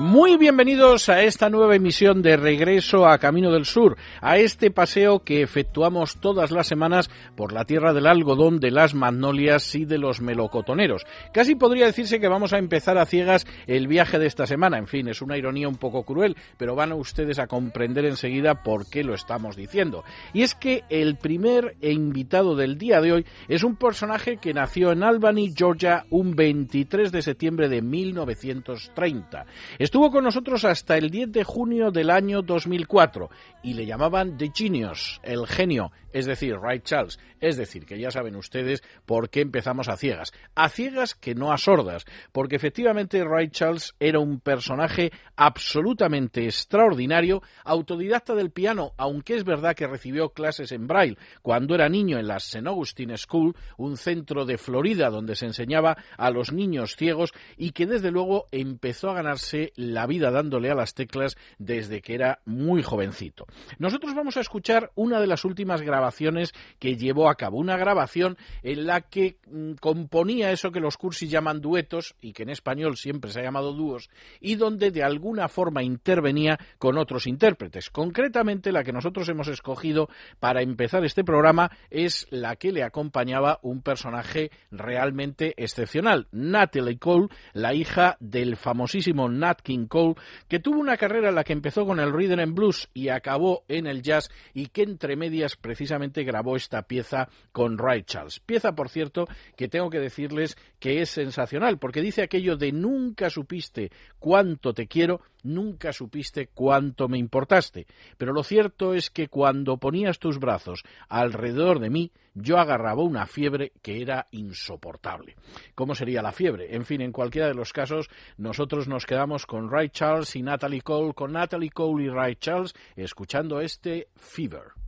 Muy bienvenidos a esta nueva emisión de Regreso a Camino del Sur, a este paseo que efectuamos todas las semanas por la tierra del algodón, de las magnolias y de los melocotoneros. Casi podría decirse que vamos a empezar a ciegas el viaje de esta semana. En fin, es una ironía un poco cruel, pero van ustedes a comprender enseguida por qué lo estamos diciendo. Y es que el primer invitado del día de hoy es un personaje que nació en Albany, Georgia, un 23 de septiembre de 1930. Estuvo con nosotros hasta el 10 de junio del año 2004 y le llamaban The Genius, el genio, es decir, Ray Charles. Es decir, que ya saben ustedes por qué empezamos a ciegas. A ciegas que no a sordas, porque efectivamente Ray Charles era un personaje absolutamente extraordinario, autodidacta del piano, aunque es verdad que recibió clases en braille cuando era niño en la St. Augustine School, un centro de Florida donde se enseñaba a los niños ciegos y que desde luego empezó a ganarse la vida dándole a las teclas desde que era muy jovencito. Nosotros vamos a escuchar una de las últimas grabaciones que llevó a cabo, una grabación en la que mm, componía eso que los cursis llaman duetos y que en español siempre se ha llamado dúos y donde de alguna forma intervenía con otros intérpretes. Concretamente la que nosotros hemos escogido para empezar este programa es la que le acompañaba un personaje realmente excepcional, Natalie Cole, la hija del famosísimo Nat King Cole, que tuvo una carrera en la que empezó con el rhythm and blues y acabó en el jazz y que entre medias precisamente grabó esta pieza con Ray Charles. Pieza, por cierto, que tengo que decirles que es sensacional, porque dice aquello de nunca supiste cuánto te quiero, nunca supiste cuánto me importaste. Pero lo cierto es que cuando ponías tus brazos alrededor de mí, yo agarraba una fiebre que era insoportable. ¿Cómo sería la fiebre? En fin, en cualquiera de los casos, nosotros nos quedamos con Ray Charles y Natalie Cole, con Natalie Cole y Ray Charles, escuchando este Fever.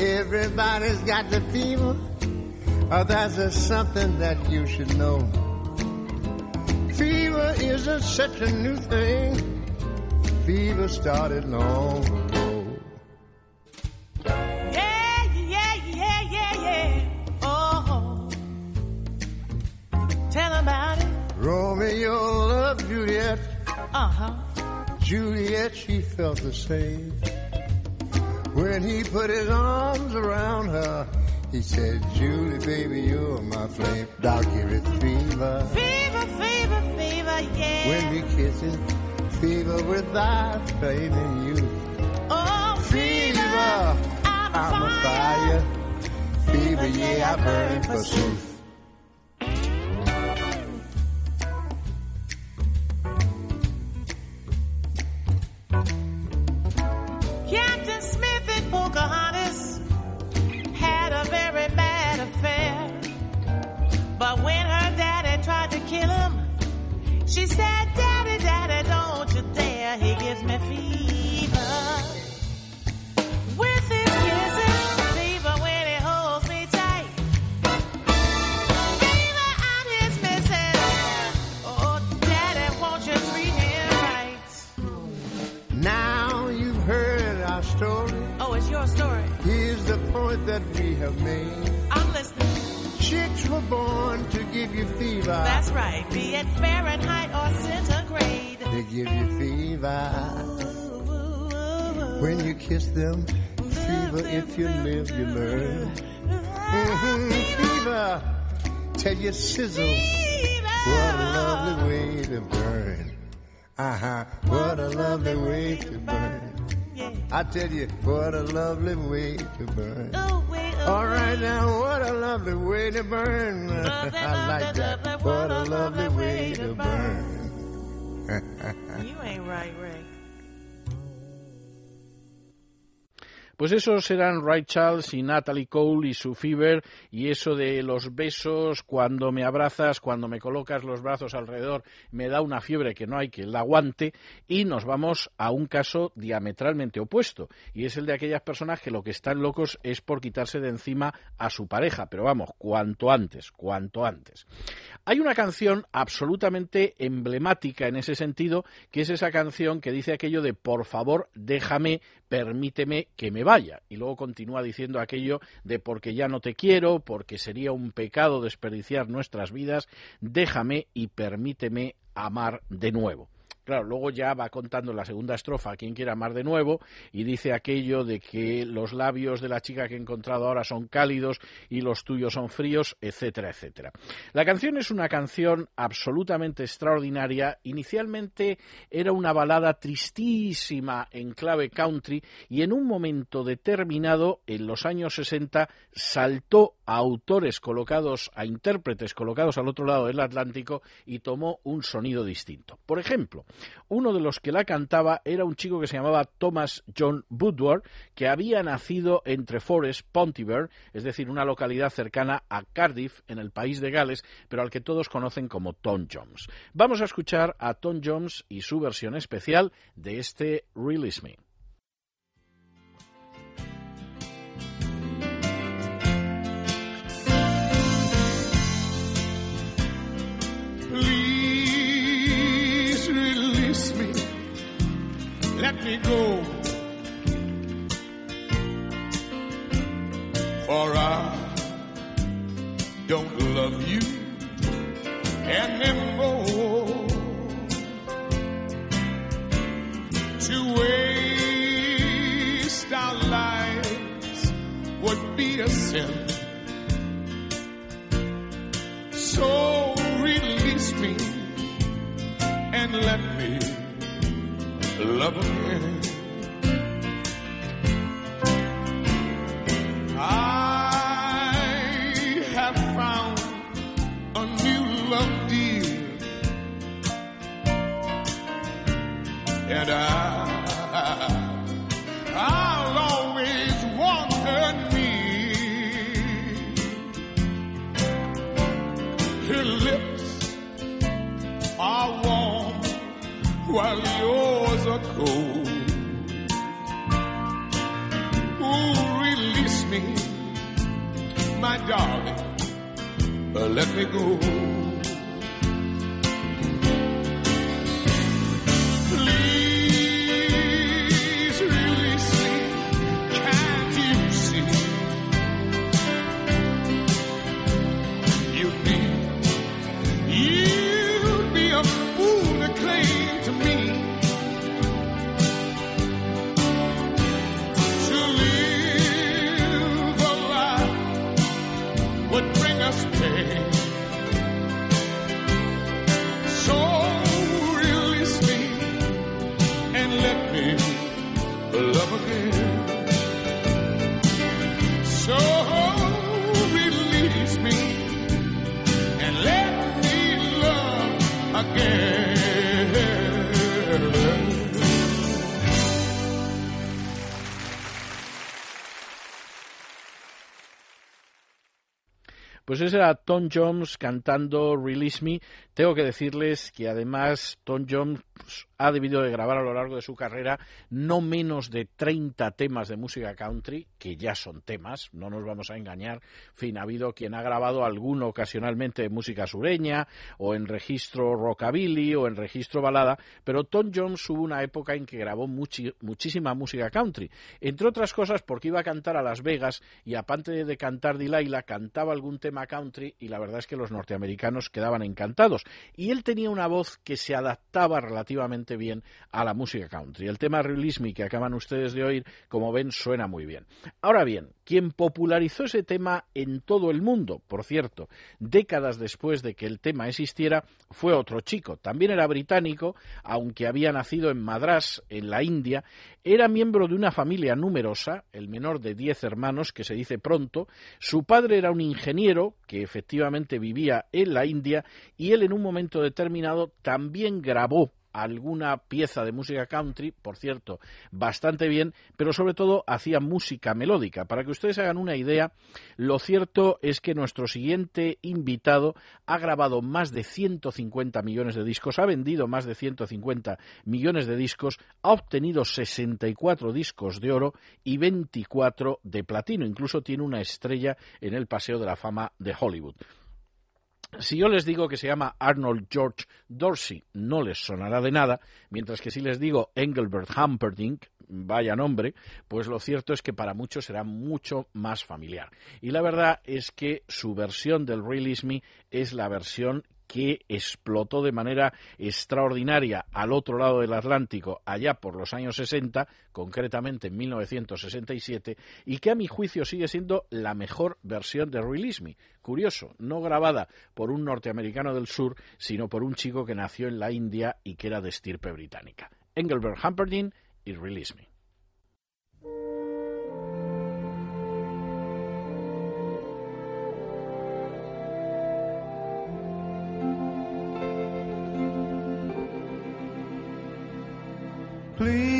Everybody's got the fever. Oh, that's just something that you should know. Fever isn't such a new thing. Fever started long ago. Yeah, yeah, yeah, yeah, yeah. Oh, tell about it. Romeo loved Juliet. Uh huh. Juliet, she felt the same. When he put his arms around her, he said, Julie, baby, you're my flame. I'll give fever. Fever, fever, fever, yeah. When we kiss it, fever without flaming you. oh, Fever, I'm, I'm a fire. Fever, yeah, I burn for truth. Have made. I'm listening. Chicks were born to give you fever. That's right. Be it Fahrenheit or centigrade. They give you fever. When you kiss them, fever. If you live, you learn. Fever. Tell you sizzle. What a lovely way to burn. Uh-huh. What a lovely way to burn. Yeah. I tell you, what a lovely way to burn. Ooh, ooh, All right now, what a lovely way to burn. Lovely, I like lovely, that. lovely, What a lovely way to burn. You ain't right, Ray. Pues esos eran Ray Charles y Natalie Cole y su Fever y eso de los besos cuando me abrazas, cuando me colocas los brazos alrededor, me da una fiebre que no hay que la aguante y nos vamos a un caso diametralmente opuesto y es el de aquellas personas que lo que están locos es por quitarse de encima a su pareja, pero vamos, cuanto antes, cuanto antes. Hay una canción absolutamente emblemática en ese sentido, que es esa canción que dice aquello de por favor déjame, permíteme que me vaya. Y luego continúa diciendo aquello de porque ya no te quiero, porque sería un pecado desperdiciar nuestras vidas, déjame y permíteme amar de nuevo. Claro, luego ya va contando la segunda estrofa a quien quiera amar de nuevo y dice aquello de que los labios de la chica que he encontrado ahora son cálidos y los tuyos son fríos, etcétera, etcétera. La canción es una canción absolutamente extraordinaria. Inicialmente era una balada tristísima en clave country y en un momento determinado, en los años 60, saltó a autores colocados, a intérpretes colocados al otro lado del Atlántico y tomó un sonido distinto. Por ejemplo, uno de los que la cantaba era un chico que se llamaba Thomas John Woodward, que había nacido entre Forest, Pontyberg, es decir, una localidad cercana a Cardiff, en el país de Gales, pero al que todos conocen como Tom Jones. Vamos a escuchar a Tom Jones y su versión especial de este Release Me. Me go. For I don't love you anymore. To waste our lives would be a sin. So release me and let love again. I have found a new love dear, and I, I'll always want her near. Her lips are warm while yours cold. Ooh, release me, my darling. Let me go. Ese era Tom Jones cantando Release Me. Tengo que decirles que además Tom Jones ha debido de grabar a lo largo de su carrera no menos de 30 temas de música country, que ya son temas, no nos vamos a engañar. En fin, ha habido quien ha grabado alguno ocasionalmente de música sureña, o en registro rockabilly, o en registro balada, pero Tom Jones hubo una época en que grabó muchísima música country, entre otras cosas porque iba a cantar a Las Vegas y aparte de cantar Delilah, cantaba algún tema country y la verdad es que los norteamericanos quedaban encantados. Y él tenía una voz que se adaptaba relativamente bien a la música country. El tema Release Me que acaban ustedes de oír, como ven, suena muy bien. Ahora bien, quien popularizó ese tema en todo el mundo, por cierto, décadas después de que el tema existiera, fue otro chico. También era británico, aunque había nacido en Madras, en la India, era miembro de una familia numerosa, el menor de diez hermanos, que se dice pronto. Su padre era un ingeniero que efectivamente vivía en la India y él en un momento determinado también grabó alguna pieza de música country, por cierto, bastante bien, pero sobre todo hacía música melódica. Para que ustedes hagan una idea, lo cierto es que nuestro siguiente invitado ha grabado más de 150 millones de discos, ha vendido más de 150 millones de discos, ha obtenido 64 discos de oro y 24 de platino. Incluso tiene una estrella en el Paseo de la Fama de Hollywood. Si yo les digo que se llama Arnold George Dorsey, no les sonará de nada, mientras que si les digo Engelbert Humperdinck, vaya nombre, pues lo cierto es que para muchos será mucho más familiar. Y la verdad es que su versión del Release Me es la versión que explotó de manera extraordinaria al otro lado del Atlántico allá por los años 60, concretamente en 1967, y que a mi juicio sigue siendo la mejor versión de Release Me. Curioso, no grabada por un norteamericano del sur, sino por un chico que nació en la India y que era de estirpe británica. Engelbert Humperdinck y Release Please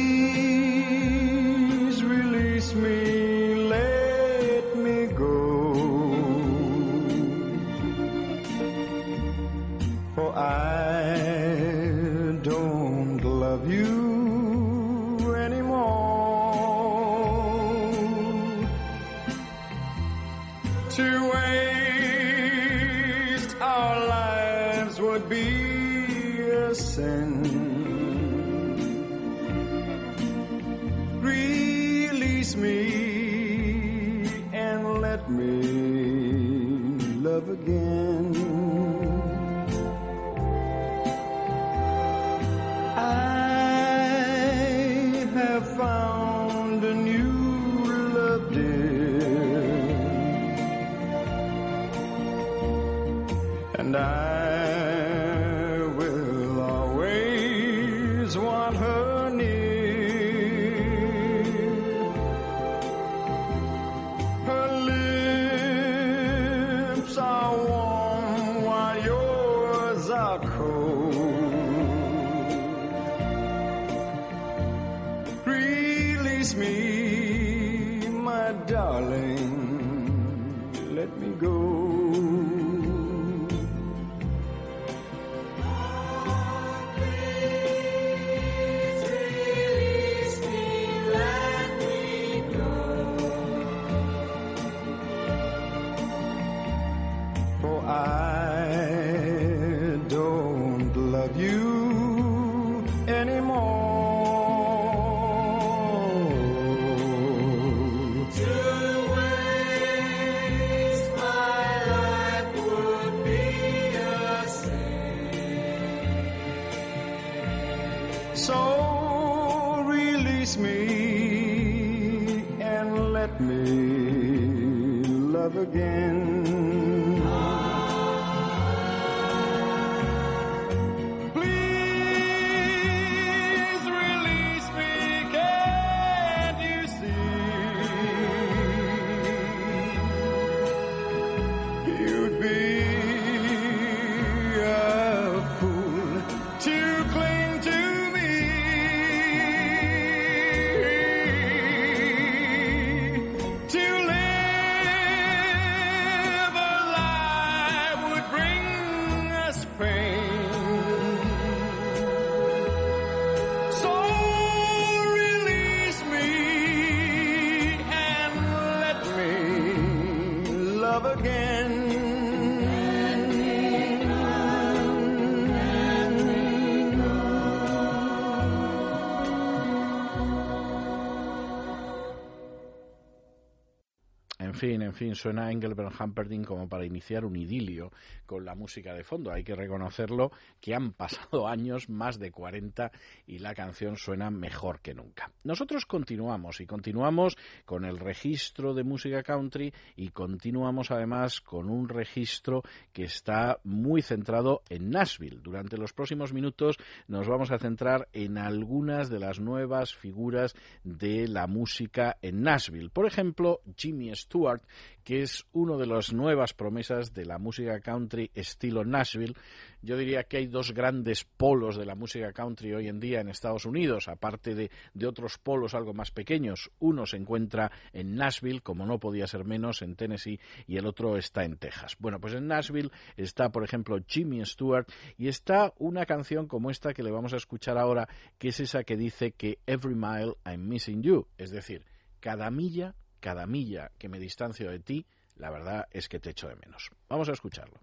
en fin, suena Engelbert Humperdinck como para iniciar un idilio con la música de fondo. Hay que reconocerlo que han pasado años, más de 40, y la canción suena mejor que nunca. Nosotros continuamos y continuamos con el registro de música country y continuamos además con un registro que está muy centrado en Nashville. Durante los próximos minutos nos vamos a centrar en algunas de las nuevas figuras de la música en Nashville. Por ejemplo, Jimmy Stewart, que es uno de las nuevas promesas de la música country estilo Nashville. Yo diría que hay dos grandes polos de la música country hoy en día en Estados Unidos, aparte de, de otros polos algo más pequeños. Uno se encuentra en Nashville, como no podía ser menos, en Tennessee, y el otro está en Texas. Bueno, pues en Nashville está, por ejemplo, Jimmy Stewart, y está una canción como esta que le vamos a escuchar ahora, que es esa que dice que Every Mile I'm Missing You, es decir, cada milla cada milla que me distancio de ti, la verdad es que te echo de menos. Vamos a escucharlo.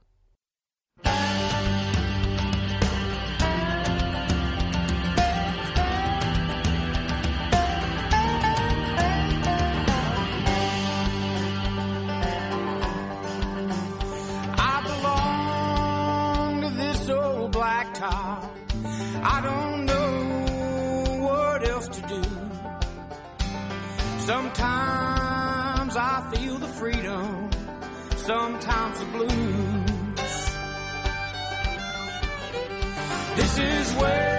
I don't know what else to do. Sometimes I feel the freedom, sometimes the blues. This is where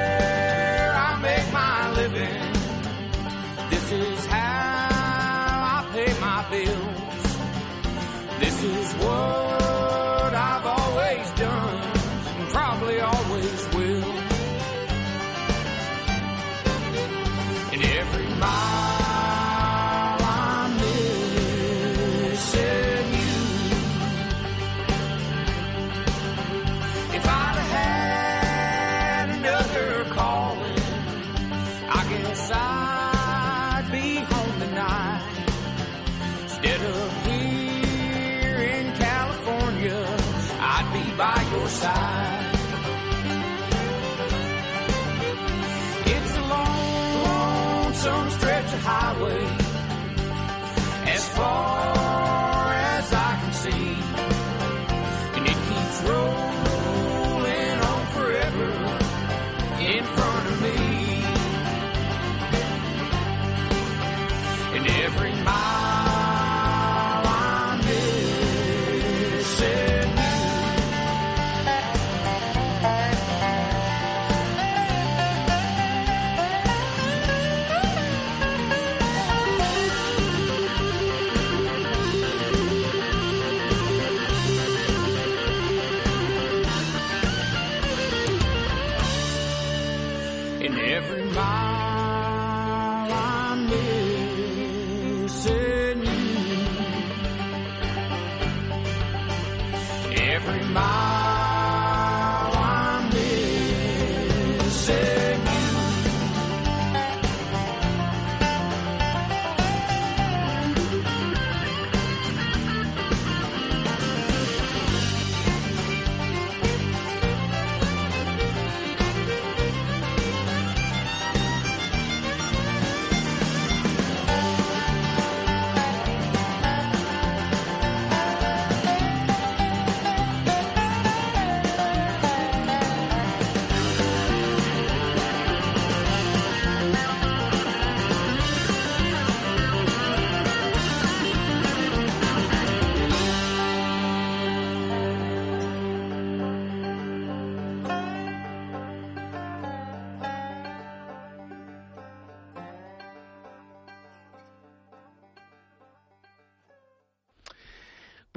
fall.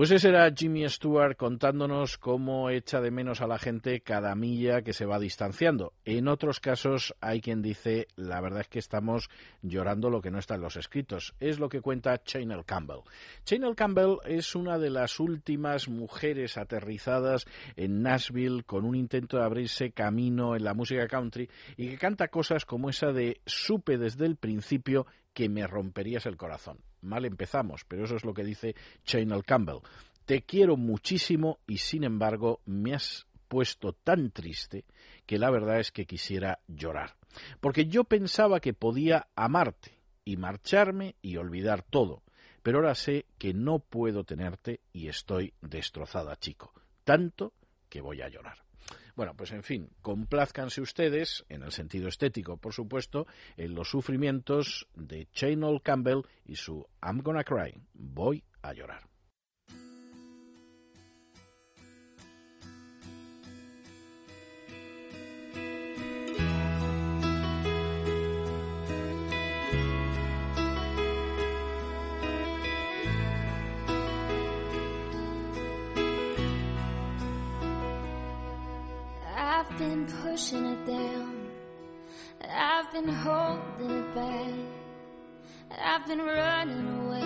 Pues ese era Jimmy Stewart contándonos cómo echa de menos a la gente cada milla que se va distanciando. En otros casos hay quien dice, la verdad es que estamos llorando lo que no está en los escritos. Es lo que cuenta Chanel Campbell. Chanel Campbell es una de las últimas mujeres aterrizadas en Nashville con un intento de abrirse camino en la música country y que canta cosas como esa de supe desde el principio que me romperías el corazón. Mal empezamos, pero eso es lo que dice Chanel Campbell. Te quiero muchísimo y sin embargo me has puesto tan triste que la verdad es que quisiera llorar. Porque yo pensaba que podía amarte y marcharme y olvidar todo. pero ahora sé que no puedo tenerte y estoy destrozada, chico. Tanto que voy a llorar. Bueno, pues en fin, complázcanse ustedes, en el sentido estético, por supuesto, en los sufrimientos de Chainol Campbell y su I'm Gonna Cry, voy a llorar. I've been pushing it down. I've been holding it back. I've been running away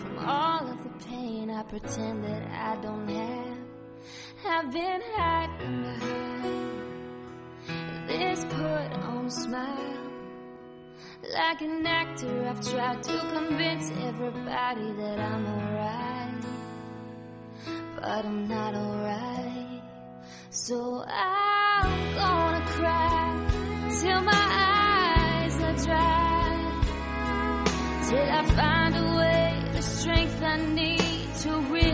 from all of the pain I pretend that I don't have. I've been hiding behind this put on smile. Like an actor, I've tried to convince everybody that I'm alright. But I'm not alright. So cry till my eyes are dry. Till I find a way, the strength I need to really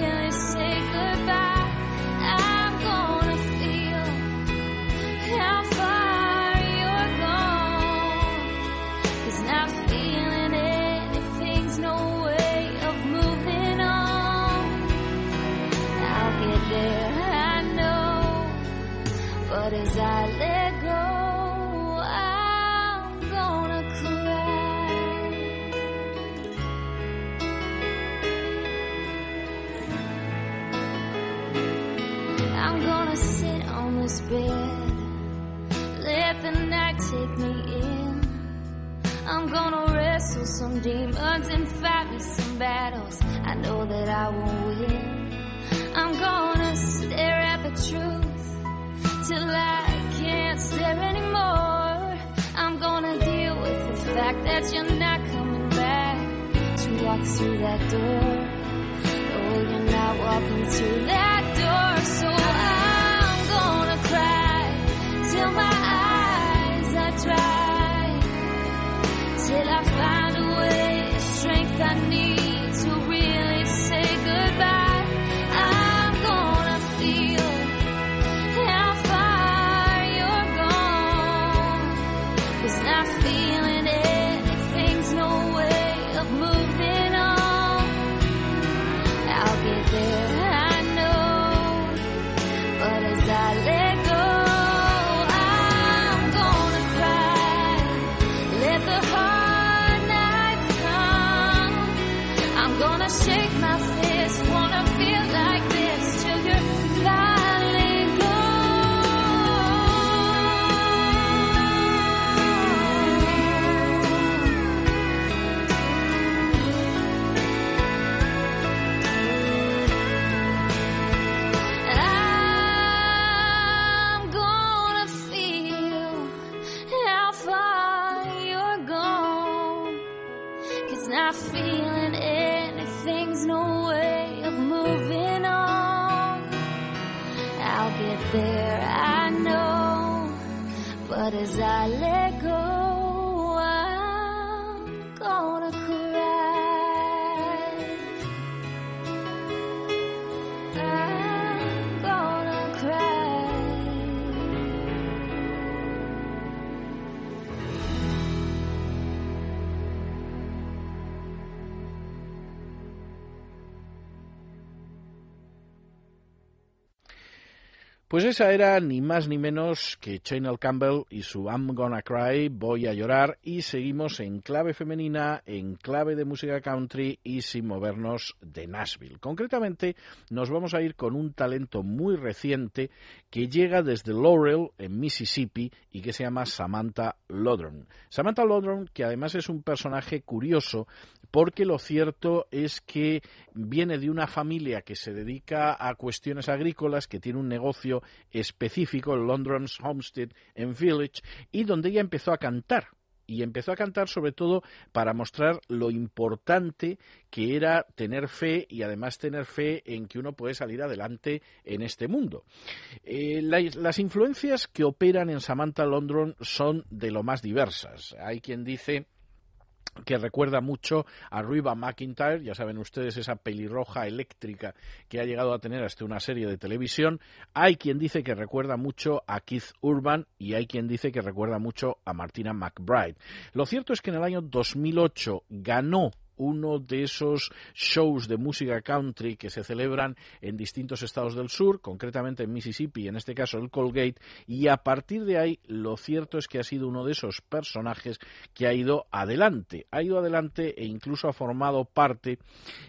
bed, let the night take me in. I'm gonna wrestle some demons and fight me some battles. I know that I won't win. I'm gonna stare at the truth till I can't stare anymore. I'm gonna deal with the fact that you're not coming back to walk through that door. Oh, you're not walking through that door, so I try. Till I find a way, the strength I need Pues esa era ni más ni menos que Chanel Campbell y su I'm Gonna Cry, Voy a llorar, y seguimos en clave femenina, en clave de música country y sin movernos de Nashville. Concretamente, nos vamos a ir con un talento muy reciente que llega desde Laurel, en Mississippi, y que se llama Samantha Lodron. Samantha Lodron, que además es un personaje curioso, porque lo cierto es que viene de una familia que se dedica a cuestiones agrícolas, que tiene un negocio específico, el London's Homestead and Village, y donde ella empezó a cantar. Y empezó a cantar sobre todo para mostrar lo importante que era tener fe y además tener fe en que uno puede salir adelante en este mundo. Eh, la- las influencias que operan en Samantha London son de lo más diversas. Hay quien dice que recuerda mucho a Ruiba McIntyre, ya saben ustedes esa pelirroja eléctrica que ha llegado a tener hasta una serie de televisión. Hay quien dice que recuerda mucho a Keith Urban y hay quien dice que recuerda mucho a Martina McBride. Lo cierto es que en el año 2008 ganó uno de esos shows de música country que se celebran en distintos estados del sur, concretamente en Mississippi, en este caso el Colgate, y a partir de ahí lo cierto es que ha sido uno de esos personajes que ha ido adelante, ha ido adelante e incluso ha formado parte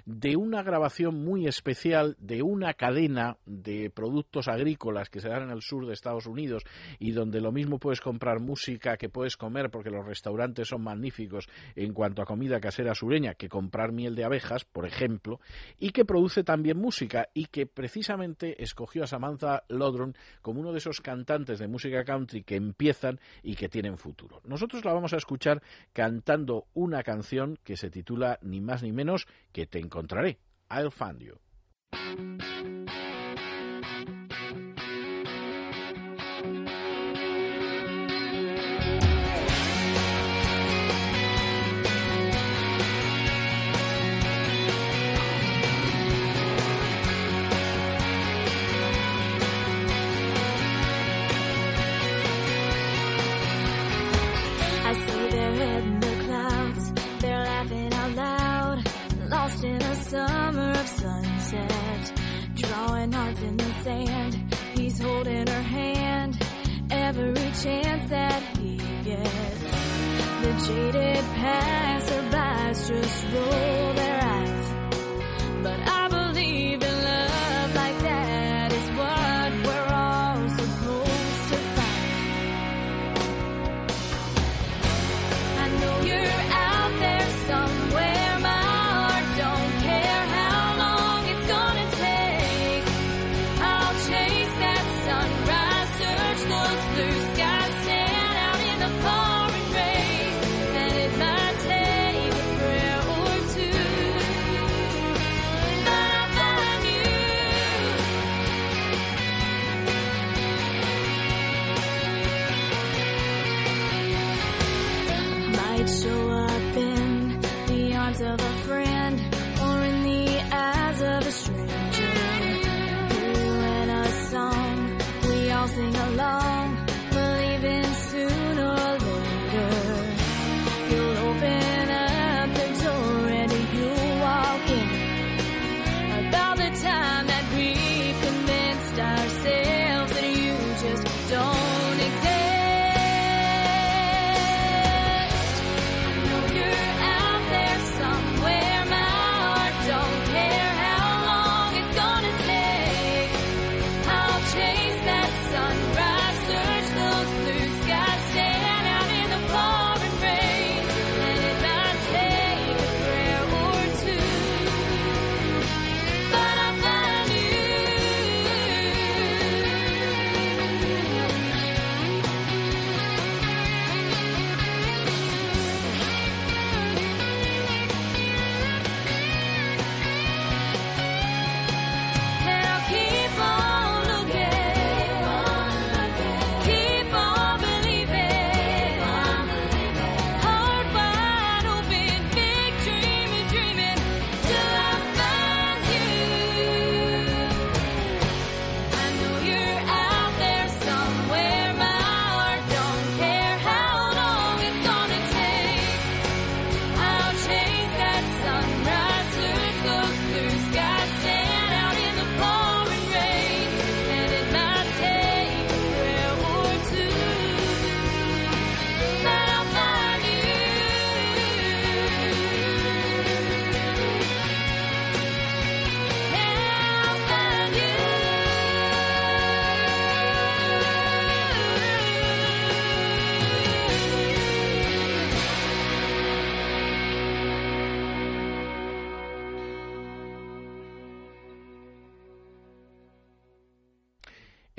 de una grabación muy especial de una cadena de productos agrícolas que se dan en el sur de Estados Unidos y donde lo mismo puedes comprar música que puedes comer porque los restaurantes son magníficos en cuanto a comida casera sureña que comprar miel de abejas, por ejemplo, y que produce también música y que precisamente escogió a Samantha Lodron como uno de esos cantantes de música country que empiezan y que tienen futuro. Nosotros la vamos a escuchar cantando una canción que se titula ni más ni menos que Te encontraré. I'll find you. Chance that he gets. The jaded passerbys just roll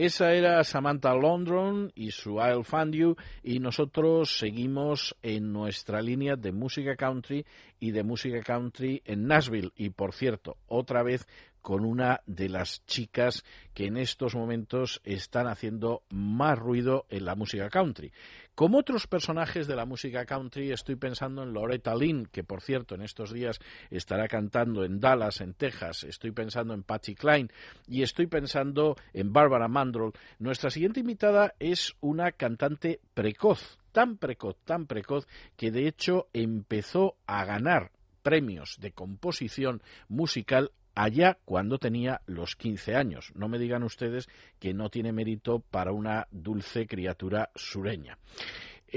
Esa era Samantha London y su I'll Find You y nosotros seguimos en nuestra línea de música country y de música country en Nashville. Y por cierto, otra vez con una de las chicas que en estos momentos están haciendo más ruido en la música country. Como otros personajes de la música country, estoy pensando en Loretta Lynn, que por cierto en estos días estará cantando en Dallas, en Texas. Estoy pensando en Patsy Cline y estoy pensando en Barbara Mandrell. Nuestra siguiente invitada es una cantante precoz, tan precoz, tan precoz, que de hecho empezó a ganar premios de composición musical allá cuando tenía los 15 años. No me digan ustedes que no tiene mérito para una dulce criatura sureña.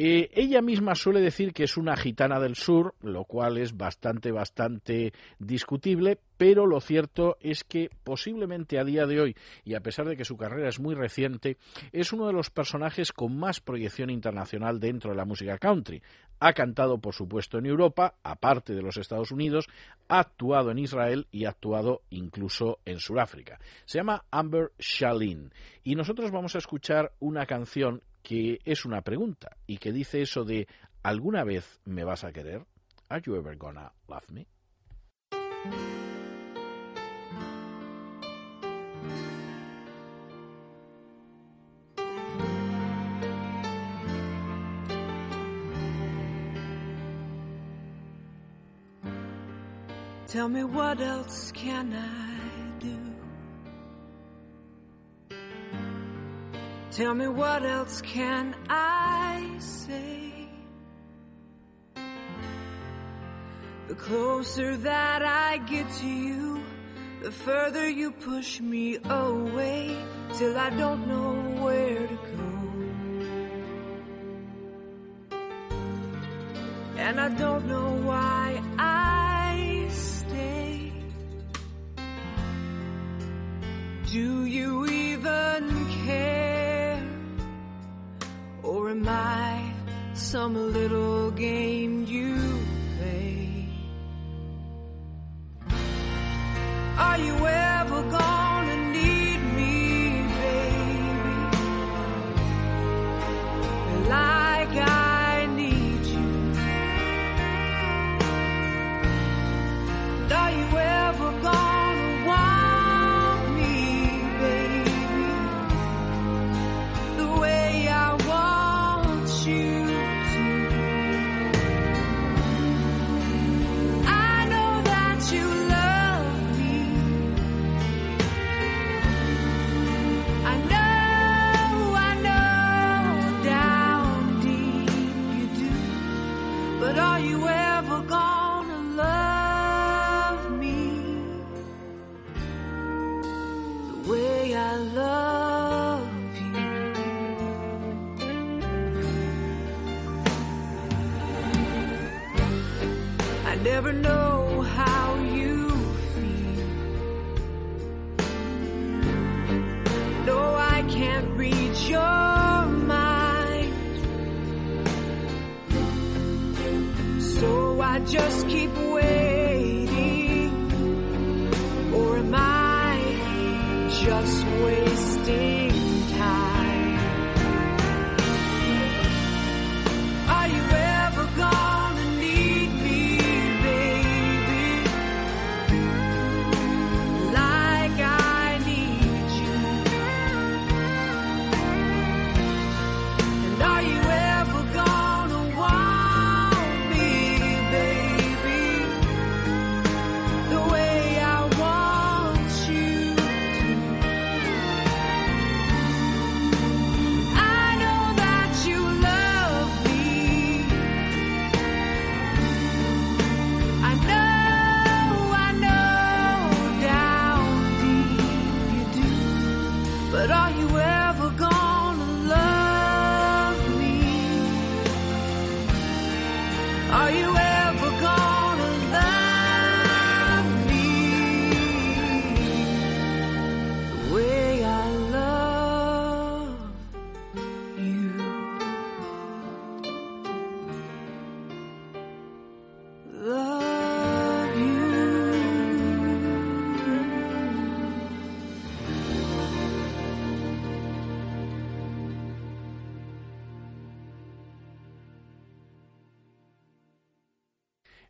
Eh, ella misma suele decir que es una gitana del sur, lo cual es bastante, bastante discutible, pero lo cierto es que posiblemente a día de hoy, y a pesar de que su carrera es muy reciente, es uno de los personajes con más proyección internacional dentro de la música country. Ha cantado, por supuesto, en Europa, aparte de los Estados Unidos, ha actuado en Israel y ha actuado incluso en Sudáfrica. Se llama Amber Shalin y nosotros vamos a escuchar una canción que es una pregunta y que dice eso de ¿alguna vez me vas a querer? Are you ever gonna love me? Tell me what else can I say? The closer that I get to you, the further you push me away till I don't know where to go. And I don't know why I stay. Do I some little game you play? Are you ever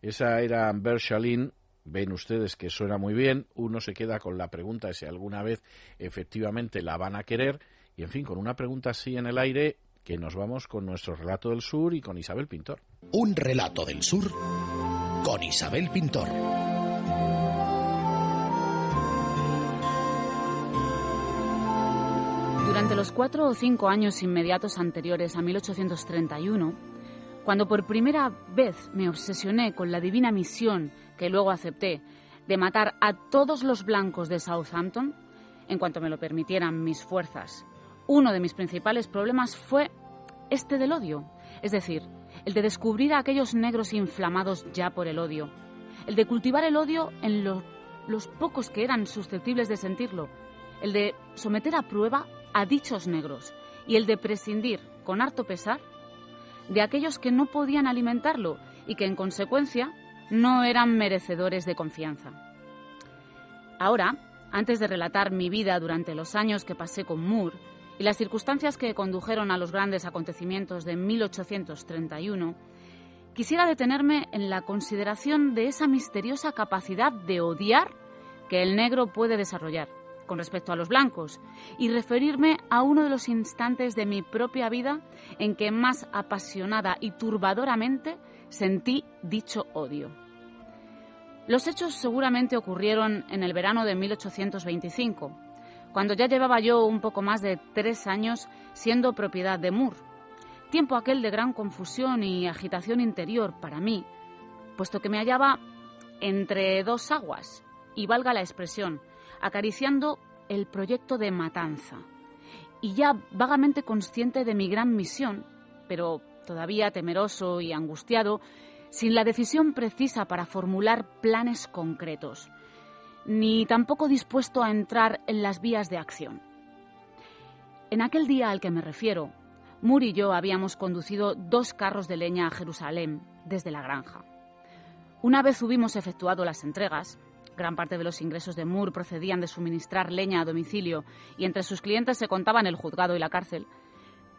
Esa era Amber Shalin ven ustedes que suena muy bien, uno se queda con la pregunta de si alguna vez efectivamente la van a querer, y en fin, con una pregunta así en el aire, que nos vamos con nuestro relato del sur y con Isabel Pintor. Un relato del sur con Isabel Pintor. Durante los cuatro o cinco años inmediatos anteriores a 1831, cuando por primera vez me obsesioné con la divina misión que luego acepté de matar a todos los blancos de Southampton, en cuanto me lo permitieran mis fuerzas, uno de mis principales problemas fue este del odio, es decir, el de descubrir a aquellos negros inflamados ya por el odio, el de cultivar el odio en los pocos que eran susceptibles de sentirlo, el de someter a prueba a dichos negros y el de prescindir, con harto pesar, de aquellos que no podían alimentarlo y que en consecuencia no eran merecedores de confianza. Ahora, antes de relatar mi vida durante los años que pasé con Moore y las circunstancias que condujeron a los grandes acontecimientos de 1831, quisiera detenerme en la consideración de esa misteriosa capacidad de odiar que el negro puede desarrollar con respecto a los blancos y referirme a uno de los instantes de mi propia vida en que más apasionada y turbadoramente sentí dicho odio. Los hechos seguramente ocurrieron en el verano de 1825, cuando ya llevaba yo un poco más de tres años siendo propiedad de Moore, tiempo aquel de gran confusión y agitación interior para mí, puesto que me hallaba entre dos aguas, y valga la expresión, acariciando el proyecto de matanza. Y ya vagamente consciente de mi gran misión, pero todavía temeroso y angustiado, sin la decisión precisa para formular planes concretos, ni tampoco dispuesto a entrar en las vías de acción. En aquel día al que me refiero, Moore y yo habíamos conducido dos carros de leña a Jerusalén desde la granja. Una vez hubimos efectuado las entregas, Gran parte de los ingresos de Moore procedían de suministrar leña a domicilio y entre sus clientes se contaban el juzgado y la cárcel.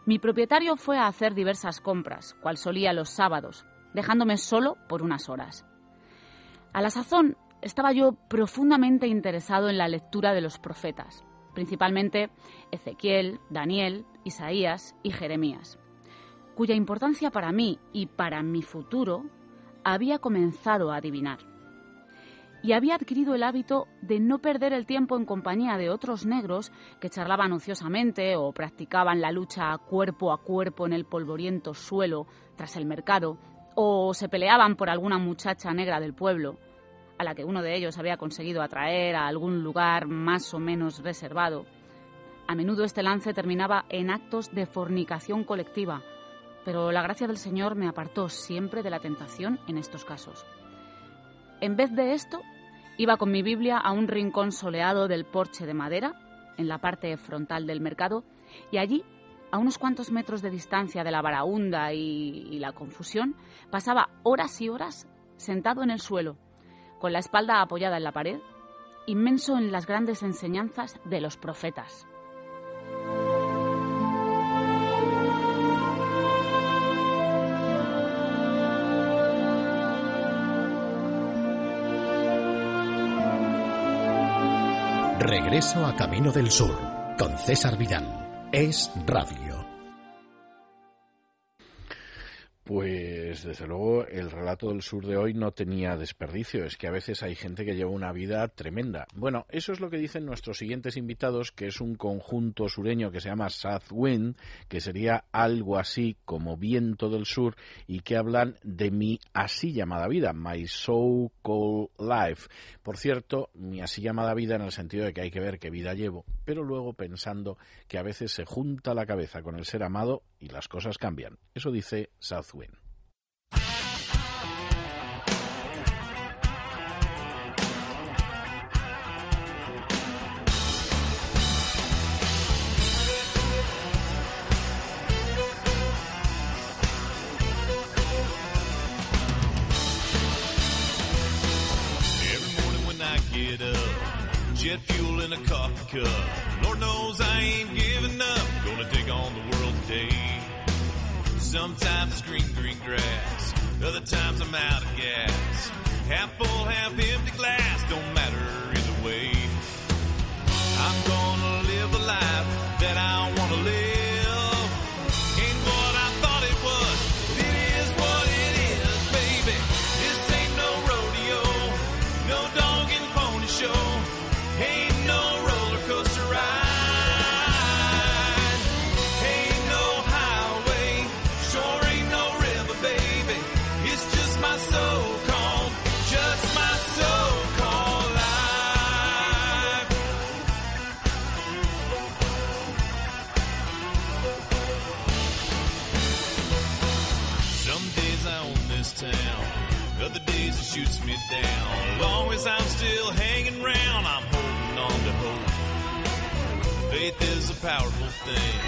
Mi propietario fue a hacer diversas compras, cual solía los sábados, dejándome solo por unas horas. A la sazón estaba yo profundamente interesado en la lectura de los profetas, principalmente Ezequiel, Daniel, Isaías y Jeremías, cuya importancia para mí y para mi futuro había comenzado a adivinar y había adquirido el hábito de no perder el tiempo en compañía de otros negros que charlaban ociosamente o practicaban la lucha cuerpo a cuerpo en el polvoriento suelo tras el mercado, o se peleaban por alguna muchacha negra del pueblo, a la que uno de ellos había conseguido atraer a algún lugar más o menos reservado. A menudo este lance terminaba en actos de fornicación colectiva, pero la gracia del Señor me apartó siempre de la tentación en estos casos. En vez de esto, iba con mi Biblia a un rincón soleado del porche de madera, en la parte frontal del mercado, y allí, a unos cuantos metros de distancia de la varaunda y, la confusión, pasaba horas y horas sentado en el suelo, con la espalda apoyada en la pared, inmenso en las grandes enseñanzas de los profetas. Regreso a Camino del Sur con César Vidal. Es Radio. Pues desde luego el relato del sur de hoy no tenía desperdicio. Es que a veces hay gente que lleva una vida tremenda. Bueno, eso es lo que dicen nuestros siguientes invitados, que es un conjunto sureño que se llama South Wind, que sería algo así como viento del sur, y que hablan de mi así llamada vida, my so called life. Por cierto, mi así llamada vida en el sentido de que hay que ver qué vida llevo, pero luego pensando que a veces se junta la cabeza con el ser amado y las cosas cambian. Eso dice Southwind. jet fuel in a coffee cup. Lord knows I ain't giving up. Gonna take on the world. Sometimes it's green, green grass. Other times I'm out of gas. Half full, half empty glass, don't matter either way. I'm gonna live the life that I wanna live. Faith is a powerful thing,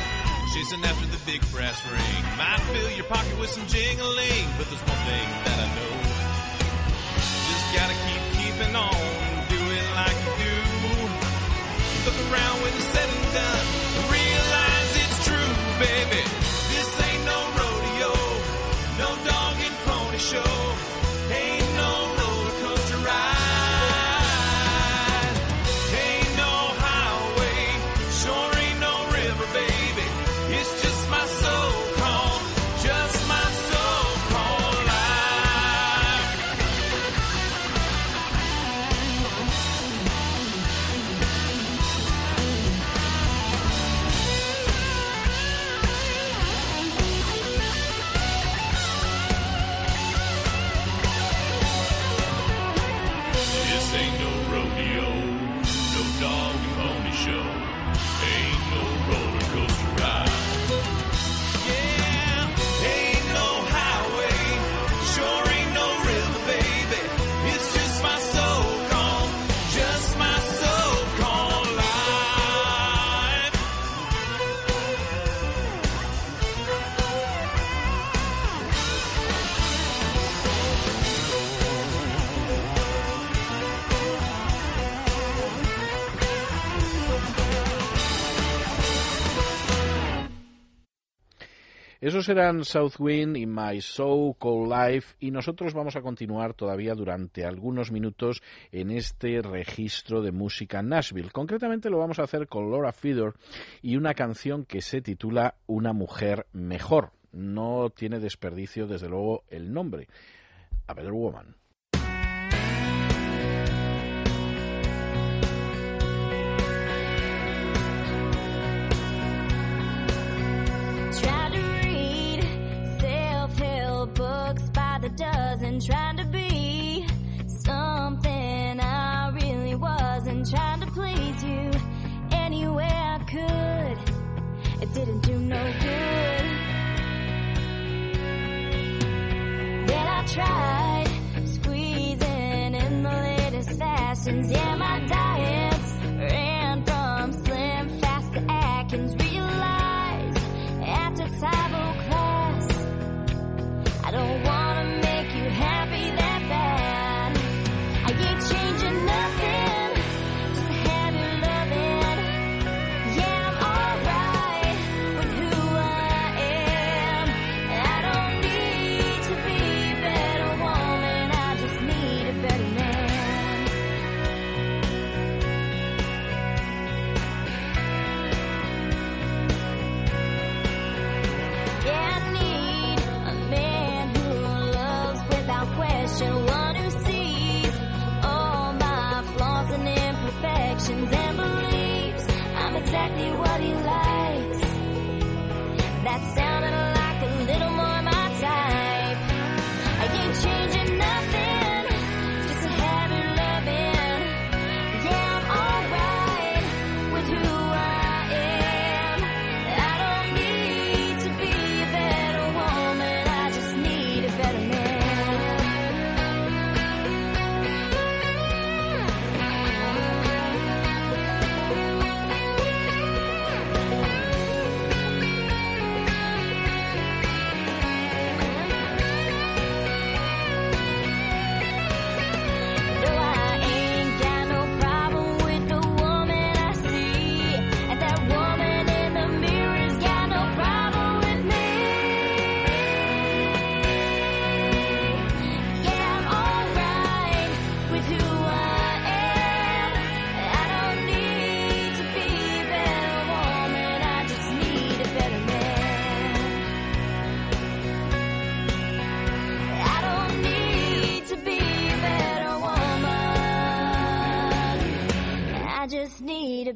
chasing after the big brass ring. Might fill your pocket with some jingling, but there's one thing that I know. Just gotta keep keeping on, do it like you do. Look around when it's said and done, realize it's true, baby. This ain't no rodeo, no dog and pony show. Esos eran Southwind y My So Called Life y nosotros vamos a continuar todavía durante algunos minutos en este registro de música Nashville. Concretamente lo vamos a hacer con Laura Feeder y una canción que se titula Una mujer mejor. No tiene desperdicio desde luego el nombre. A Better Woman. Read self-help books by the dozen, trying to be something I really wasn't, trying to please you any way I could. It didn't do no good. Then I tried squeezing in the latest fashions. Yeah, my diets ran from slim fast to Atkins.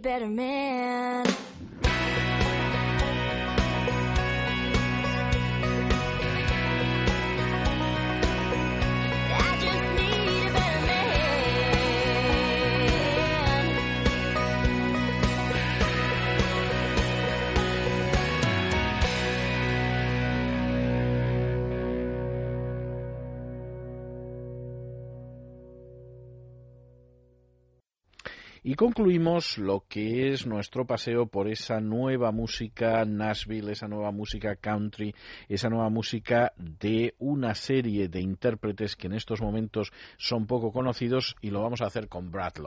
Better man. Concluimos lo que es nuestro paseo por esa nueva música Nashville, esa nueva música country, esa nueva música de una serie de intérpretes que en estos momentos son poco conocidos y lo vamos a hacer con. Brad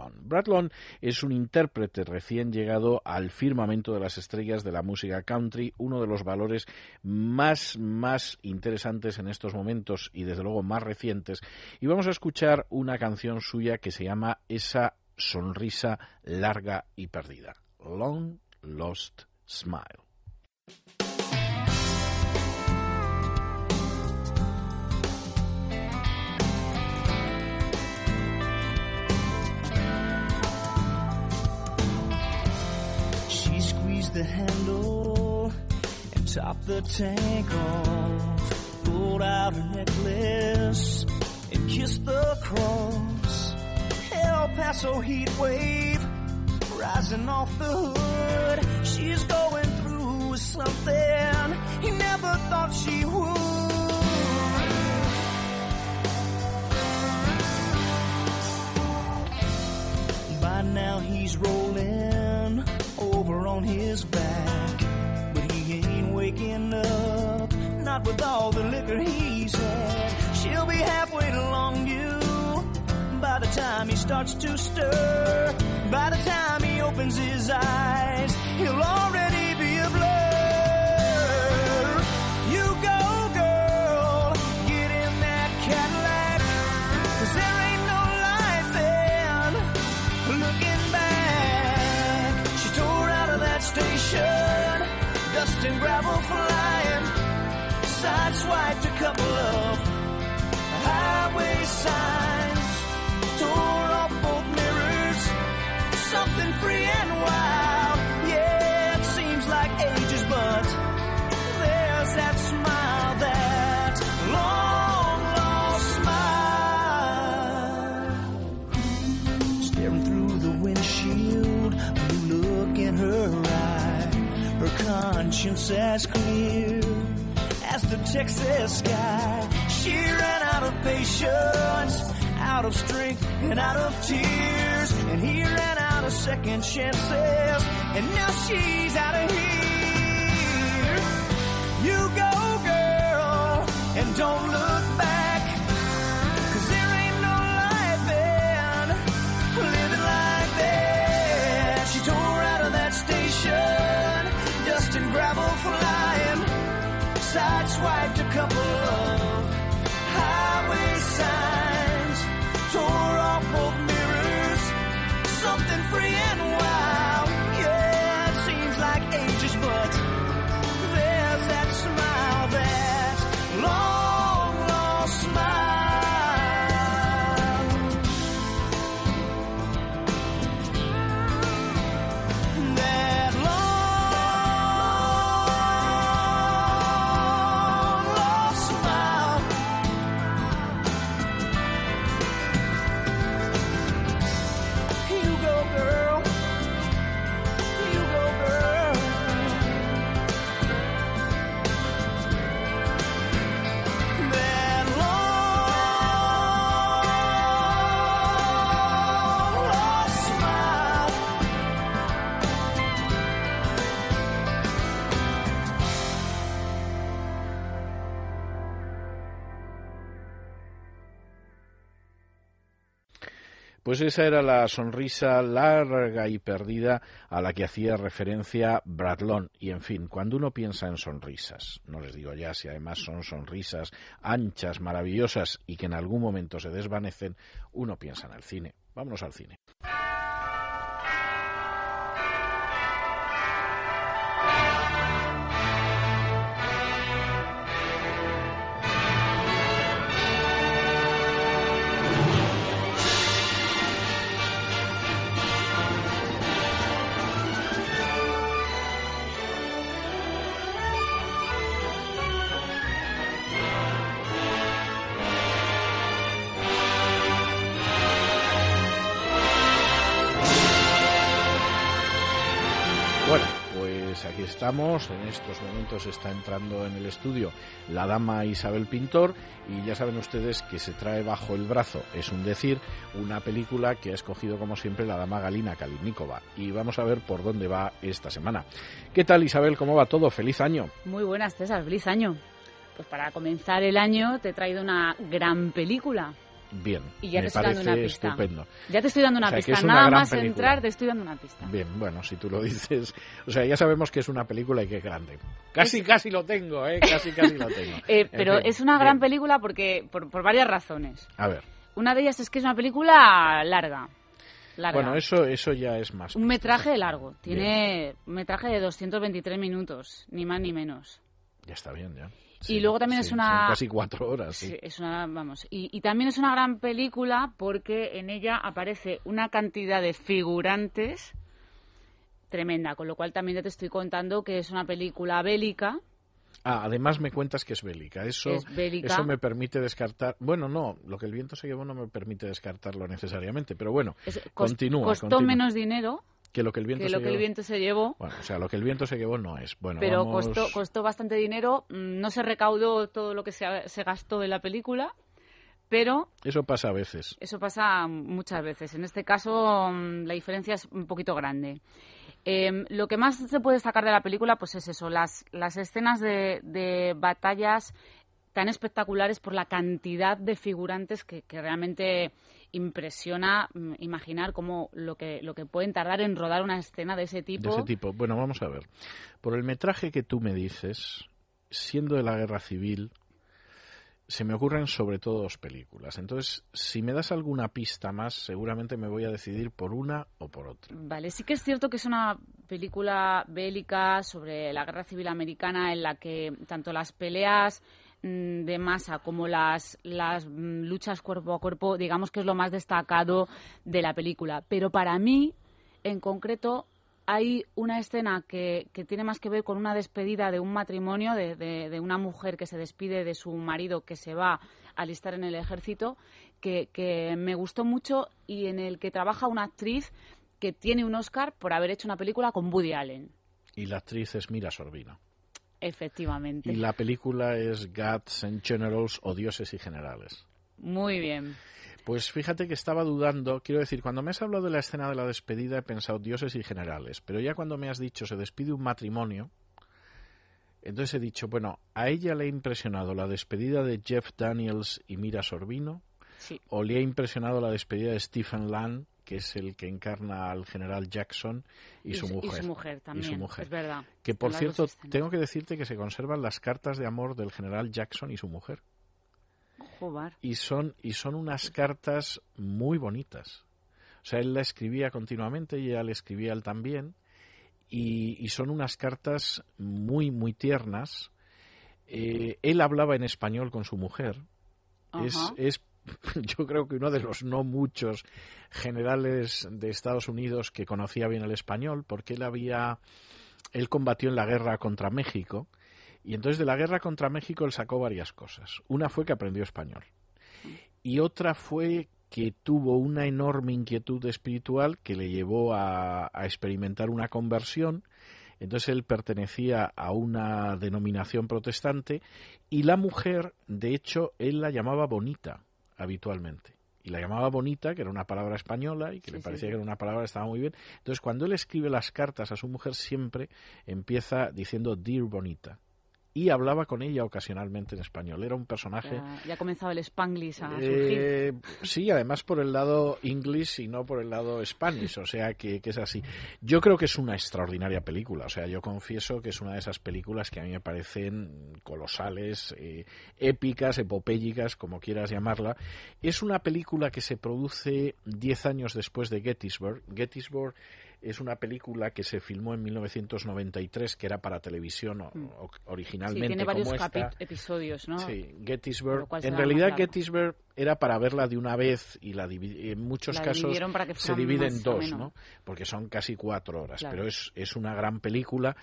Long es un intérprete recién llegado al firmamento de las estrellas de la música country, uno de los valores más, más interesantes en estos momentos y desde luego más recientes. Y vamos a escuchar una canción suya que se llama Esa sonrisa larga y perdida. Long Lost Smile. She squeezed the handle and topped the tank off. Pulled out her necklace and kissed the cross. El Paso heat wave rising off the hood. She's going through something he never thought she would. By now he's rolling over on his back, but he ain't waking up. Not with all the liquor he's had. She'll be halfway along you by the time he starts to stir. By the time he opens his eyes, he'll already be a blur. You go, girl, get in that Cadillac, 'cause there ain't no life in looking back. She tore out of that station, dust and gravel flying, sideswiped a couple of highway signs, as clear as the Texas sky. She ran out of patience, out of strength, and out of tears. And he ran out of second chances, and now she's out of here. You go, girl, and don't look back. Couple of Pues esa era la sonrisa larga y perdida a la que hacía referencia Bradlon. Y en fin, cuando uno piensa en sonrisas, no les digo ya si además son sonrisas anchas, maravillosas y que en algún momento se desvanecen, uno piensa en el cine. Vámonos al cine. Estamos, en estos momentos está entrando en el estudio la dama Isabel Pintor y ya saben ustedes que se trae bajo el brazo, es un decir, una película que ha escogido como siempre la dama Galina Kalinnikova y vamos a ver por dónde va esta semana. ¿Qué tal Isabel? ¿Cómo va todo? Feliz año. Muy buenas César, feliz año. Pues para comenzar el año te he traído una gran película. Bien, Y ya me te estoy dando una pista. estupendo. Ya te estoy dando una O sea, pista. Nada más película. entrar te estoy dando una pista. Bien, bueno, si tú lo dices, o sea, ya sabemos que es una película y que es grande. Casi, casi lo tengo, ¿eh? Casi, casi lo tengo. Eh, En pero fin, es una gran bien. película porque por, por varias razones. A ver, Una de ellas es que es una película larga. larga. bueno, eso, eso ya es más. Un metraje largo. Tiene un metraje de 223 minutos, ni más ni menos. Ya está bien, ya. Y luego también sí, es una... casi cuatro horas, sí. Es una, vamos. Y, y también es una gran película porque en ella aparece una cantidad de figurantes tremenda, con lo cual también ya te estoy contando que es una película bélica. Ah, además me cuentas que es bélica. Eso, Es bélica. eso me permite descartar. Bueno, no, lo que el viento se llevó no me permite descartarlo necesariamente, pero bueno, Es- continúa. costó continúa. menos dinero que lo que el viento que se lo que el llevó. viento se llevó. Bueno, o sea, lo que el viento se llevó no es. Bueno, pero vamos- costó, costó bastante dinero. mm, No se recaudó todo lo que se, se gastó en la película, pero Eso pasa a veces. eso pasa muchas veces. En este caso, mm, la diferencia es un poquito grande. Eh, lo que más se puede destacar de la película, pues es eso, las, las escenas de, de batallas tan espectaculares por la cantidad de figurantes que, que realmente impresiona mm, imaginar cómo lo que, lo que pueden tardar en rodar una escena de ese tipo. De ese tipo. Bueno, vamos a ver. Por el metraje que tú me dices, siendo de la guerra civil, se me ocurren sobre todo dos películas. Entonces, si me das alguna pista más, seguramente me voy a decidir por una o por otra. Vale, sí que es cierto que es una película bélica sobre la guerra civil americana en la que tanto las peleas de masa como las, las mm, luchas cuerpo a cuerpo, digamos que es lo más destacado de la película. Pero para mí, en concreto, hay una escena que, que tiene más que ver con una despedida de un matrimonio, de, de- una mujer que se despide de su marido que se va a alistar en el ejército, que, que me gustó mucho y en el que trabaja una actriz que tiene un Oscar por haber hecho una película con Woody Allen. Y la actriz es Mira Sorbino. Efectivamente. Y la película es Gods and Generals o Dioses y Generales. Muy bien. Pues fíjate que estaba dudando, quiero decir, cuando me has hablado de la escena de la despedida he pensado dioses y generales, pero ya cuando me has dicho se despide un matrimonio, entonces he dicho, bueno, a ella le ha impresionado la despedida de Jeff Daniels y Mira Sorbino, Sí. o le ha impresionado la despedida de Stephen Lang, que es el que encarna al general Jackson, y, su mujer. Y su mujer también, mujer. es verdad. Que por cierto, tengo que decirte que se conservan las cartas de amor del general Jackson y su mujer. Joder. Y son, y son unas cartas muy bonitas. O sea, él la escribía continuamente y ella le escribía él también. Y, y son unas cartas muy, muy tiernas. Eh, él hablaba en español con su mujer. Es, es, yo creo que uno de los no muchos generales de Estados Unidos que conocía bien el español, porque él había, él combatió en la guerra contra México, y entonces de la guerra contra México él sacó varias cosas. Una fue que aprendió español, y otra fue que tuvo una enorme inquietud espiritual que le llevó a, a experimentar una conversión. Entonces él pertenecía a una denominación protestante y la mujer, de hecho, él la llamaba bonita habitualmente. Y la llamaba bonita, que era una palabra española y que Sí, le parecía sí. que era una palabra que estaba muy bien. Entonces cuando él escribe las cartas a su mujer siempre empieza diciendo Dear Bonita. Y hablaba con ella ocasionalmente en español. Era un personaje... Ya, comenzado el Spanglish a surgir. Eh, sí, además por el lado inglés y no por el lado Spanish, o sea que, que es así. Yo creo que es una extraordinaria película, o sea, yo confieso que es una de esas películas que a mí me parecen colosales, eh, épicas, epopélicas, como quieras llamarla. Es una película que se produce 10 años después de Gettysburg. Gettysburg es una película que se filmó en 1993, que era para televisión Mm. Sí, originalmente tiene varios como esta. episodios, ¿no? Sí, Gettysburg. En realidad. Gettysburg era para verla de una vez y la en muchos La casos se divide en dos. ¿no? Porque son casi cuatro horas, Claro. pero es, es una gran película.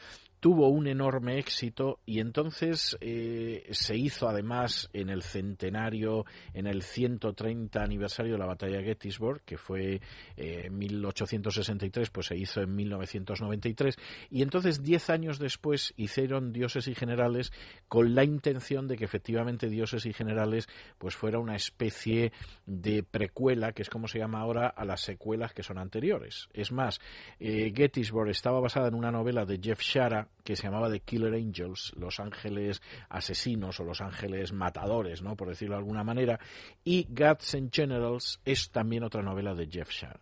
Tuvo un enorme éxito y entonces eh, se hizo además en el centenario, en el 130 aniversario de la batalla de Gettysburg, que fue eh, en 1863, pues se hizo en 1993. Y entonces, diez años después, hicieron Dioses y Generales con la intención de que efectivamente Dioses y Generales pues fuera una especie de precuela, que es como se llama ahora, a las secuelas que son anteriores. Es más, eh, Gettysburg estaba basada en una novela de Jeff Shara que se llamaba The Killer Angels, Los Ángeles Asesinos o Los Ángeles Matadores, ¿no? por decirlo de alguna manera, y Gods and Generals es también otra novela de Jeff Shara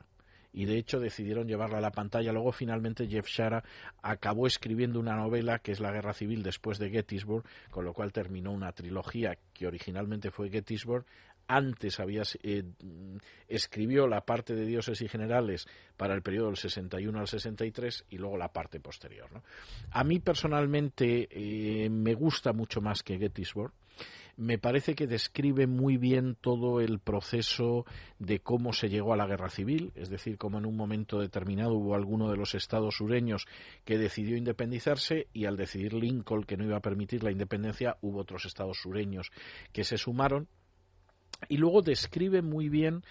y de hecho decidieron llevarla a la pantalla. Luego finalmente Jeff Shara acabó escribiendo una novela que es La Guerra Civil después de Gettysburg, con lo cual terminó una trilogía que originalmente fue Gettysburg. Antes había eh, escribió la parte de Dioses y Generales para el periodo del 61 al 63 y luego la parte posterior. A mí personalmente eh, me gusta mucho más que Gettysburg me parece que describe muy bien todo el proceso de cómo se llegó a la guerra civil, es decir, cómo en un momento determinado hubo alguno de los estados sureños que decidió independizarse y al decidir Lincoln que no iba a permitir la independencia, hubo otros estados sureños que se sumaron y luego describe muy bien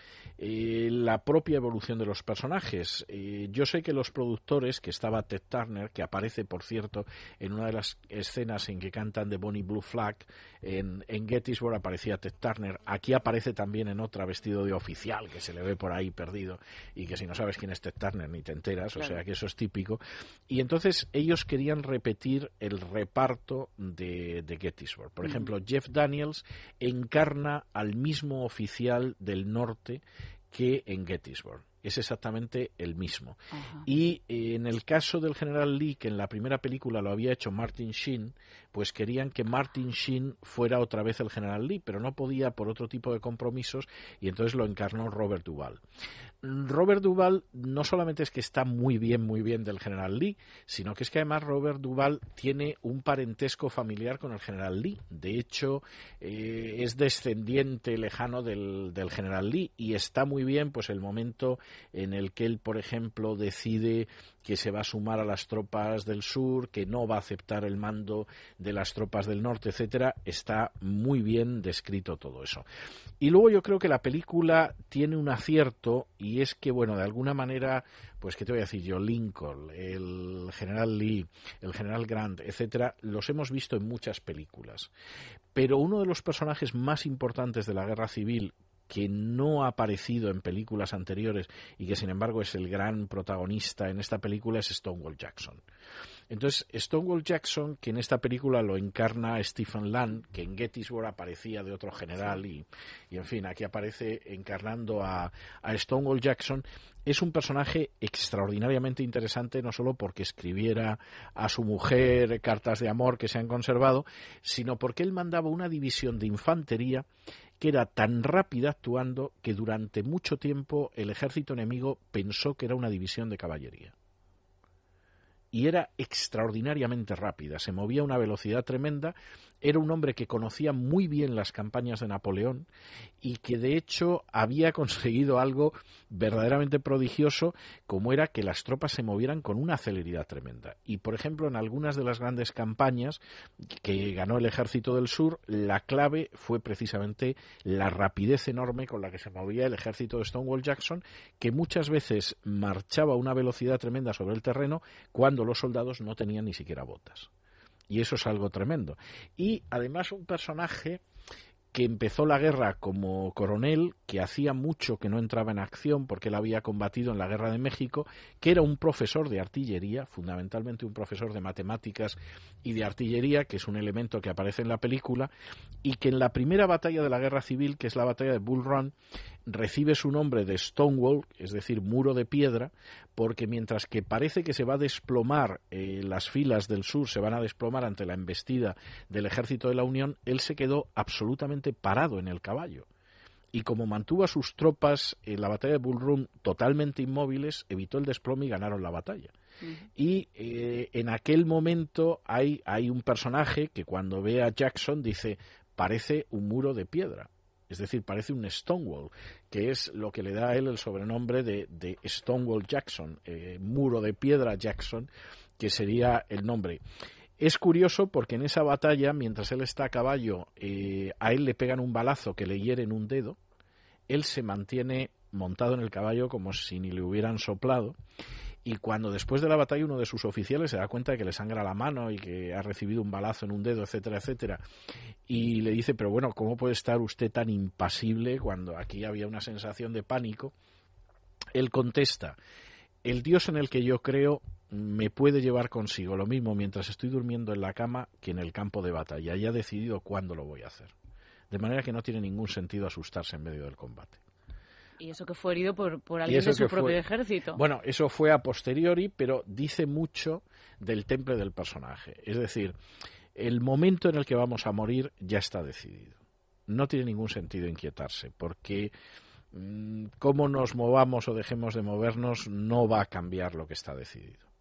eh, la propia evolución de los personajes. Eh, yo sé que los productores, que estaba Ted Turner, que aparece, por cierto, en una de las escenas en que cantan de Bonnie Blue Flag, en, en Gettysburg aparecía Ted Turner. Aquí aparece también en otra vestido de oficial, que se le ve por ahí perdido, y que si no sabes quién es Ted Turner ni te enteras, o sea que eso es típico. Y entonces ellos querían repetir el reparto de, de Gettysburg. Por ejemplo, Jeff Daniels encarna al mismo oficial del norte que en Gettysburg. Es exactamente el mismo. Ajá. Y eh, en el caso del general Lee, que en la primera película lo había hecho Martin Sheen, pues querían que Martin Sheen fuera otra vez el general Lee, pero no podía por otro tipo de compromisos y entonces lo encarnó Robert Duvall. Robert Duvall no solamente es que está muy bien, muy bien del general Lee, sino que es que además Robert Duvall tiene un parentesco familiar con el general Lee. De hecho, eh, es descendiente lejano del, del general Lee y está muy bien pues el momento en el que él, por ejemplo, decide que se va a sumar a las tropas del sur, que no va a aceptar el mando de las tropas del norte, etcétera, está muy bien descrito todo eso. Y luego yo creo que la película tiene un acierto y es que, bueno, de alguna manera, pues, ¿qué te voy a decir yo? Lincoln, el general Lee, el general Grant, etcétera, los hemos visto en muchas películas. Pero uno de los personajes más importantes de la guerra civil que no ha aparecido en películas anteriores y que sin embargo es el gran protagonista en esta película es Stonewall Jackson. Entonces, Stonewall Jackson, que en esta película lo encarna Stephen Land, que en Gettysburg aparecía de otro general y, y en fin, aquí aparece encarnando a, a Stonewall Jackson, es un personaje extraordinariamente interesante, no solo porque escribiera a su mujer cartas de amor que se han conservado, sino porque él mandaba una división de infantería que era tan rápida actuando que durante mucho tiempo el ejército enemigo pensó que era una división de caballería. Y era extraordinariamente rápida, se movía a una velocidad tremenda, era un hombre que conocía muy bien las campañas de Napoleón y que de hecho había conseguido algo verdaderamente prodigioso como era que las tropas se movieran con una celeridad tremenda. Y por ejemplo, en algunas de las grandes campañas que ganó el ejército del sur, la clave fue precisamente la rapidez enorme con la que se movía el ejército de Stonewall Jackson, que muchas veces marchaba a una velocidad tremenda sobre el terreno cuando los soldados no tenían ni siquiera botas. Y eso es algo tremendo. Y además un personaje que empezó la guerra como coronel, que hacía mucho que no entraba en acción porque él había combatido en la guerra de México, que era un profesor de artillería, fundamentalmente un profesor de matemáticas y de artillería, que es un elemento que aparece en la película, y que en la primera batalla de la guerra civil, que es la batalla de Bull Run, recibe su nombre de Stonewall, es decir, muro de piedra, porque mientras que parece que se va a desplomar, eh, las filas del sur se van a desplomar ante la embestida del ejército de la Unión, él se quedó absolutamente parado en el caballo. Y como mantuvo a sus tropas en la batalla de Bull Run totalmente inmóviles, evitó el desplome y ganaron la batalla. Y eh, en aquel momento hay, hay un personaje que cuando ve a Jackson dice, parece un muro de piedra. Es decir, parece un Stonewall, que es lo que le da a él el sobrenombre de, de Stonewall Jackson, eh, muro de piedra Jackson, que sería el nombre. Es curioso porque en esa batalla, mientras él está a caballo, eh, a él le pegan un balazo que le hiere en un dedo, él se mantiene montado en el caballo como si ni le hubieran soplado y cuando después de la batalla uno de sus oficiales se da cuenta de que le sangra la mano y que ha recibido un balazo en un dedo, etcétera, etcétera, y le dice, pero bueno, ¿cómo puede estar usted tan impasible cuando aquí había una sensación de pánico? Él contesta, el Dios en el que yo creo me puede llevar consigo lo mismo mientras estoy durmiendo en la cama que en el campo de batalla y ha decidido cuándo lo voy a hacer. De manera que no tiene ningún sentido asustarse en medio del combate. Y eso que fue herido por, por alguien de su propio ejército. Bueno, eso fue a posteriori, pero dice mucho del temple del personaje. Es decir, el momento en el que vamos a morir ya está decidido. No tiene ningún sentido inquietarse, porque mm, cómo nos movamos o dejemos de movernos no va a cambiar lo que está decidido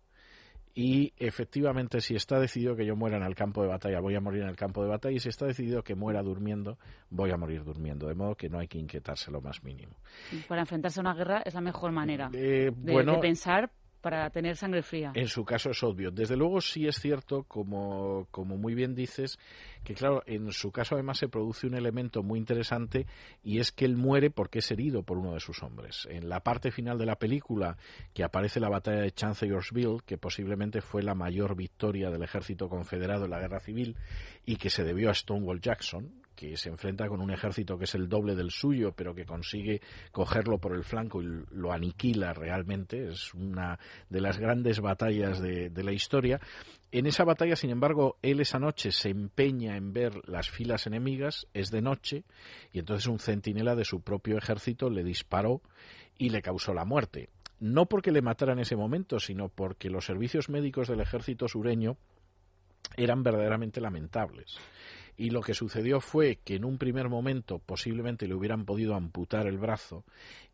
y efectivamente si está decidido que yo muera en el campo de batalla, voy a morir en el campo de batalla y si está decidido que muera durmiendo, voy a morir durmiendo, de modo que no hay que inquietarse lo más mínimo. Para enfrentarse a una guerra es la mejor manera eh, de pensar para tener sangre fría. En su caso es obvio. Desde luego sí es cierto, como, como muy bien dices, que claro, en su caso además se produce un elemento muy interesante y es que él muere porque es herido por uno de sus hombres. En la parte final de la película, que aparece la batalla de Chancellorsville, que posiblemente fue la mayor victoria del ejército confederado en la guerra civil y que se debió a Stonewall Jackson, que se enfrenta con un ejército que es el doble del suyo, pero que consigue cogerlo por el flanco y lo aniquila realmente. Es una de las grandes batallas de, la historia. En esa batalla, sin embargo, él esa noche se empeña en ver las filas enemigas, es de noche, y entonces un centinela de su propio ejército le disparó y le causó la muerte. No porque le matara en ese momento, sino porque los servicios médicos del ejército sureño eran verdaderamente lamentables y lo que sucedió fue que en un primer momento posiblemente le hubieran podido amputar el brazo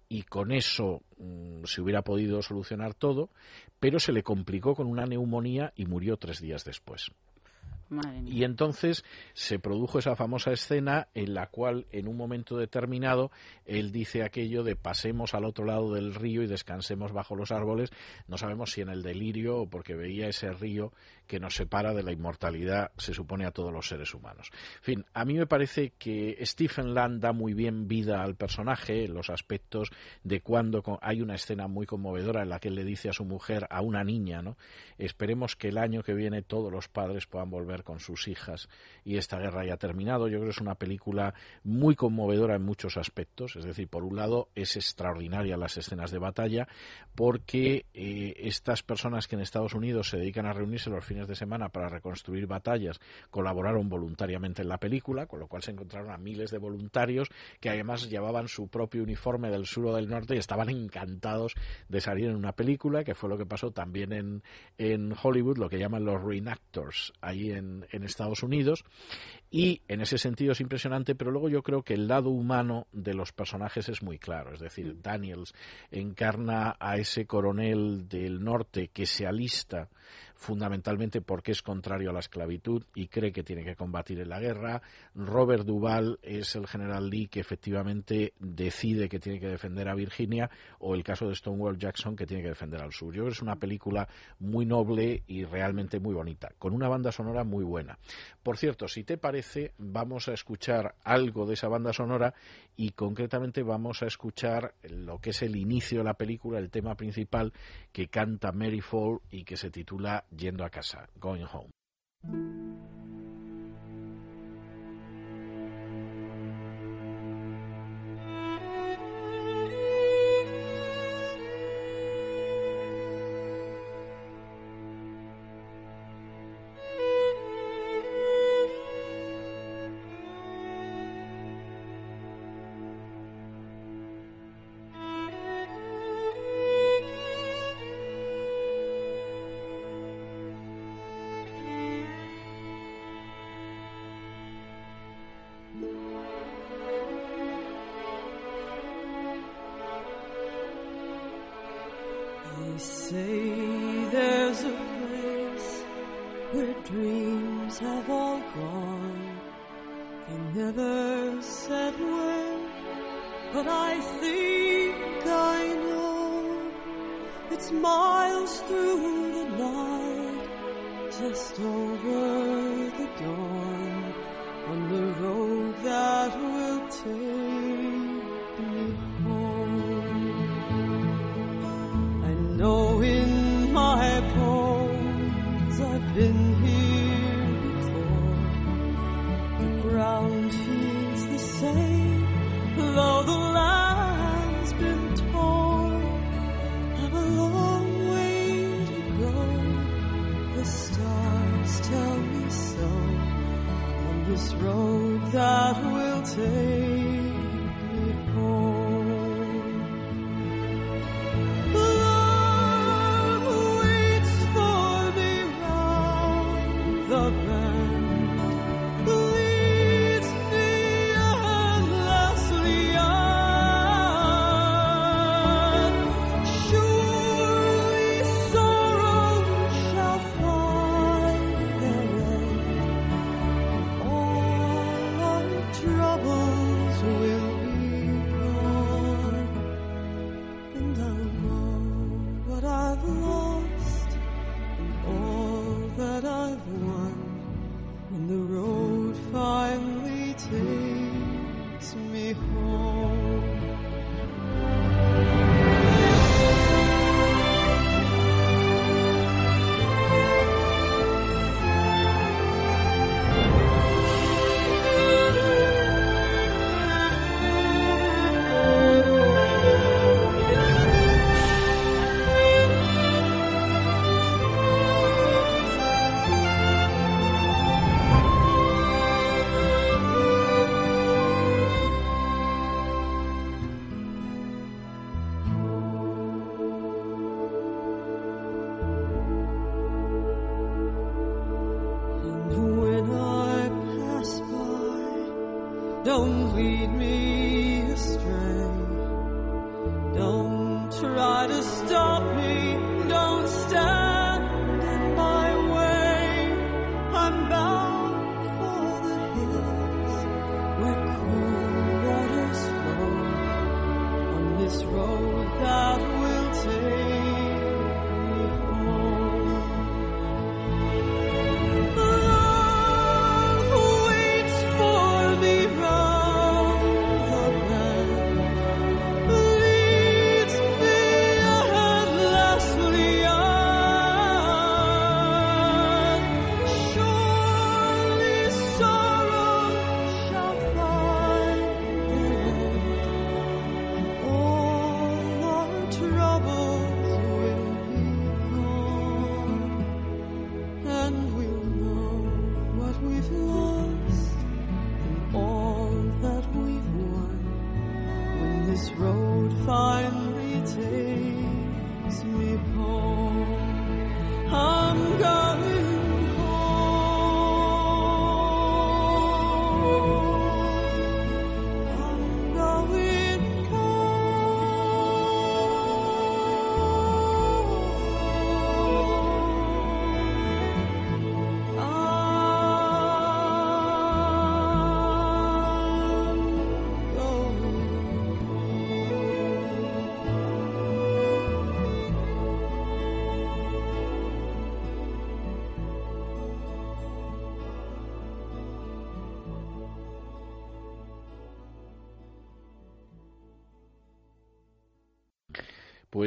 y con eso mm, se hubiera podido solucionar todo, pero se le complicó con una neumonía y murió tres días después. Y entonces se produjo esa famosa escena en la cual, en un momento determinado, él dice aquello de pasemos al otro lado del río y descansemos bajo los árboles. No sabemos si en el delirio o porque veía ese río que nos separa de la inmortalidad, se supone, a todos los seres humanos. En fin, a mí me parece que Stephen Land da muy bien vida al personaje, los aspectos de cuando hay una escena muy conmovedora en la que él le dice a su mujer, a una niña, ¿no? Esperemos que el año que viene todos los padres puedan volver con sus hijas y esta guerra haya terminado. Yo creo que es una película muy conmovedora en muchos aspectos. Es decir, por un lado, es extraordinaria las escenas de batalla porque eh, estas personas que en Estados Unidos se dedican a reunirse los fines de semana para reconstruir batallas colaboraron voluntariamente en la película, con lo cual se encontraron a miles de voluntarios que además llevaban su propio uniforme del sur o del norte y estaban encantados de salir en una película, que fue lo que pasó también en, en Hollywood, lo que llaman los reenactors, ahí en, en Estados Unidos. Y en ese sentido es impresionante, pero luego yo creo que el lado humano de los personajes es muy claro. Es decir, Daniels encarna a ese coronel del norte que se alista fundamentalmente porque es contrario a la esclavitud y cree que tiene que combatir en la guerra. Robert Duval es el general Lee que efectivamente decide que tiene que defender a Virginia o el caso de Stonewall Jackson que tiene que defender al sur. Yo creo que es una película muy noble y realmente muy bonita, con una banda sonora muy buena. Por cierto, si te parece, vamos a escuchar algo de esa banda sonora y concretamente vamos a escuchar lo que es el inicio de la película, el tema principal que canta Mary Fall y que se titula Yendo a casa, Going Home. Don't lead me astray. Don't try to stop me. Don't stand.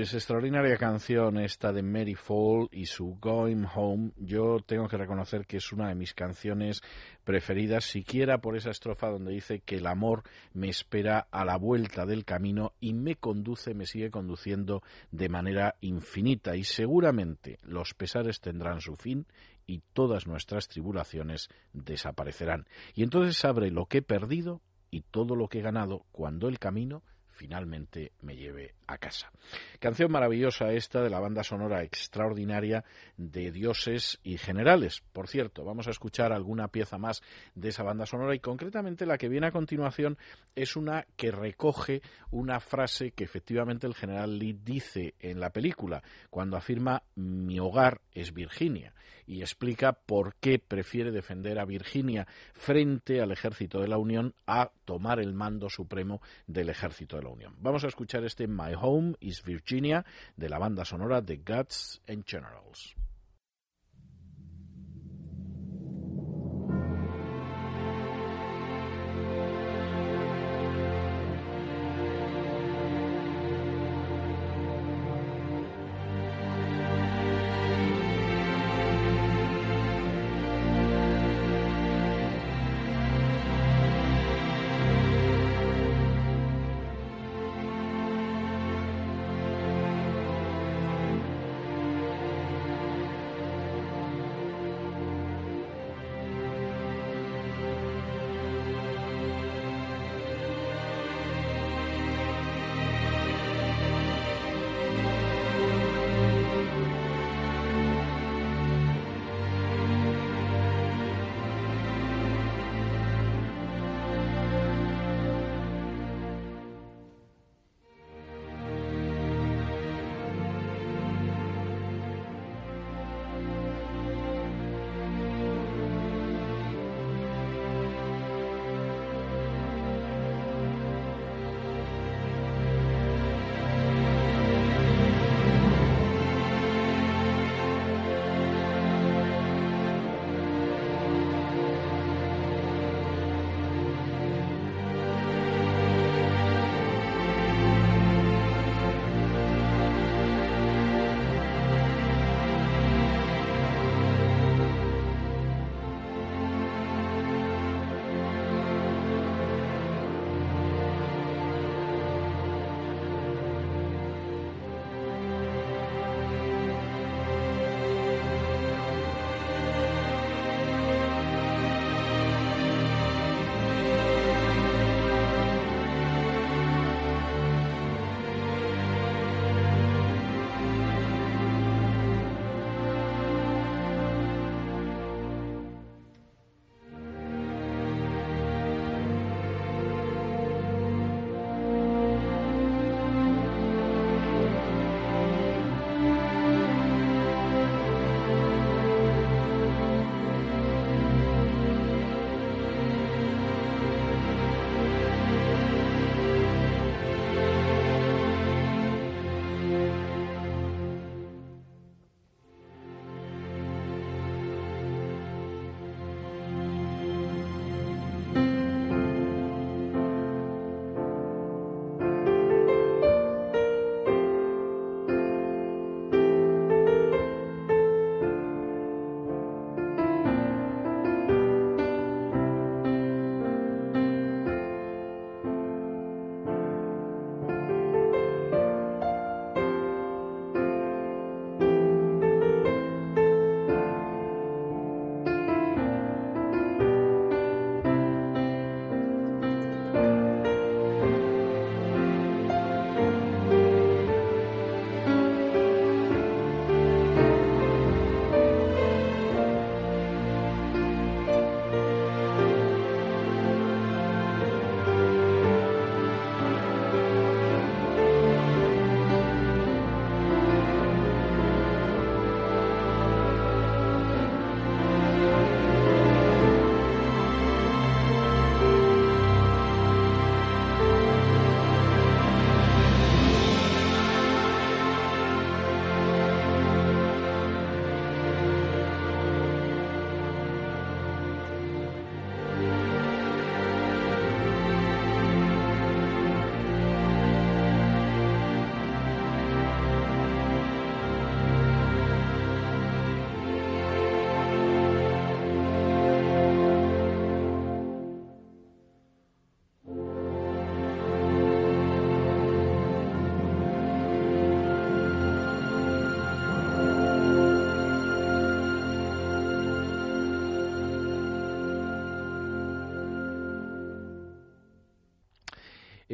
Pues extraordinaria canción esta de Mary Fall y su Going Home. Yo tengo que reconocer que es una de mis canciones preferidas, siquiera por esa estrofa donde dice que el amor me espera a la vuelta del camino y me conduce, me sigue conduciendo de manera infinita. Y seguramente los pesares tendrán su fin y todas nuestras tribulaciones desaparecerán. Y entonces sabré lo que he perdido y todo lo que he ganado cuando el camino finalmente me lleve a casa. Canción maravillosa esta de la banda sonora extraordinaria de Dioses y Generales. Por cierto, vamos a escuchar alguna pieza más de esa banda sonora y concretamente la que viene a continuación es una que recoge una frase que efectivamente el general Lee dice en la película cuando afirma mi hogar es Virginia y explica por qué prefiere defender a Virginia frente al ejército de la Unión a tomar el mando supremo del ejército de la Vamos a escuchar este My Home is Virginia de la banda sonora de Guts and Generals.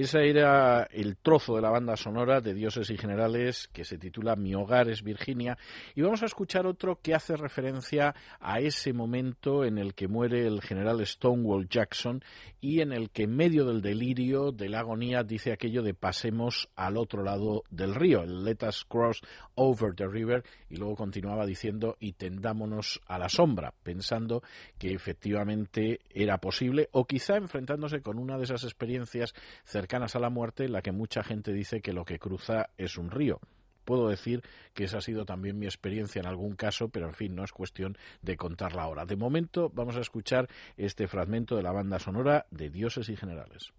Ese era el trozo de la banda sonora de Dioses y Generales que se titula Mi hogar es Virginia. Y vamos a escuchar otro que hace referencia a ese momento en el que muere el general Stonewall Jackson y en el que en medio del delirio, de la agonía, dice aquello de pasemos al otro lado del río, el Let us cross over the river, y luego continuaba diciendo y tendámonos a la sombra, pensando que efectivamente era posible o quizá enfrentándose con una de esas experiencias cercanas cercanas a la muerte la que mucha gente dice que lo que cruza es un río. Puedo decir que esa ha sido también mi experiencia en algún caso, pero en fin, no es cuestión de contarla ahora. De momento vamos a escuchar este fragmento de la banda sonora de Dioses y Generales.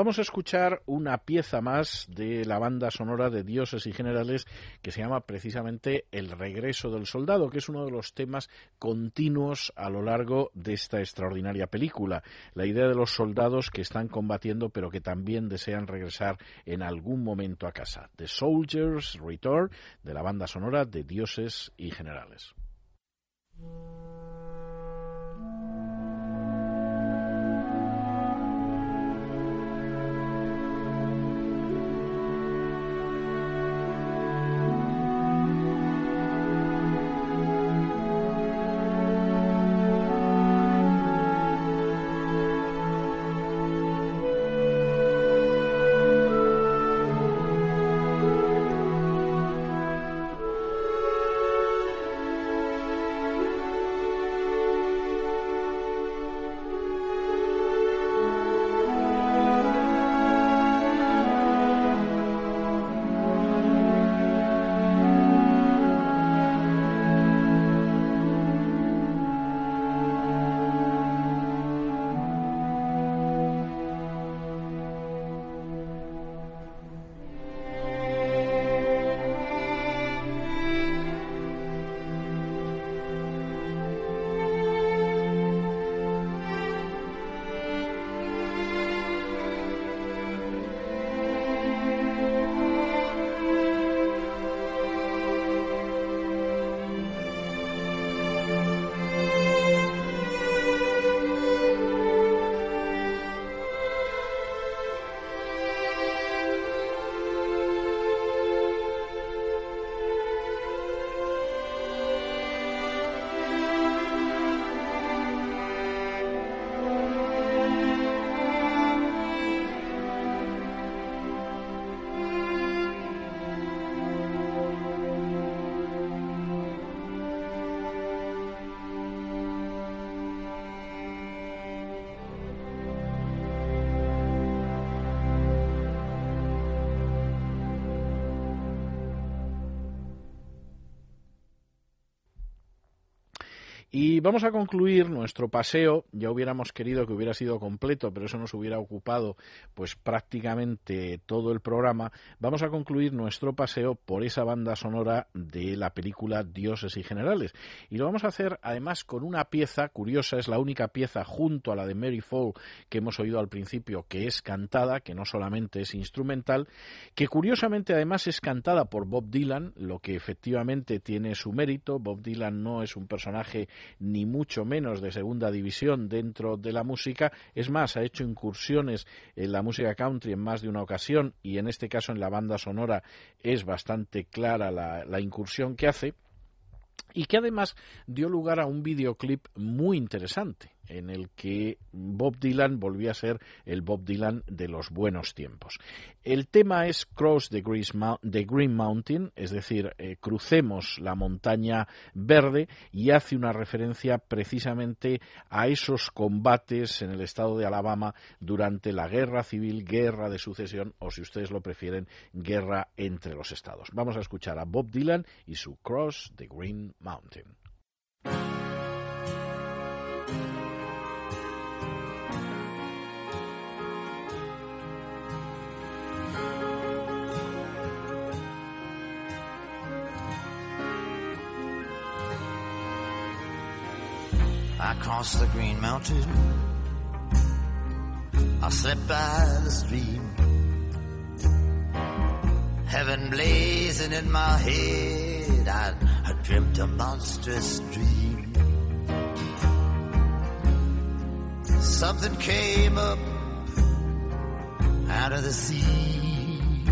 Vamos a escuchar una pieza más de la banda sonora de Dioses y Generales que se llama precisamente El regreso del soldado, que es uno de los temas continuos a lo largo de esta extraordinaria película. La idea de los soldados que están combatiendo pero que también desean regresar en algún momento a casa. The Soldiers Return de la banda sonora de Dioses y Generales. Y vamos a concluir nuestro paseo. Ya hubiéramos querido que hubiera sido completo, pero eso nos hubiera ocupado pues prácticamente todo el programa. Vamos a concluir nuestro paseo por esa banda sonora de la película Dioses y Generales. Y lo vamos a hacer además con una pieza curiosa, es la única pieza junto a la de Mary Fall que hemos oído al principio que es cantada, que no solamente es instrumental, que curiosamente además es cantada por Bob Dylan, lo que efectivamente tiene su mérito. Bob Dylan no es un personaje ni mucho menos de segunda división dentro de la música. Es más, ha hecho incursiones en la música country en más de una ocasión y en este caso en la banda sonora es bastante clara la, la incursión que hace y que además dio lugar a un videoclip muy interesante en el que Bob Dylan volvía a ser el Bob Dylan de los buenos tiempos. El tema es Cross the Green Mountain, es decir, eh, crucemos la montaña verde y hace una referencia precisamente a esos combates en el estado de Alabama durante la guerra civil, guerra de sucesión o si ustedes lo prefieren, guerra entre los estados. Vamos a escuchar a Bob Dylan y su Cross the Green Mountain. I cross the green mountain. I slept by the stream. Heaven blazing in my head. I, I dreamt a monstrous dream. Something came up out of the sea.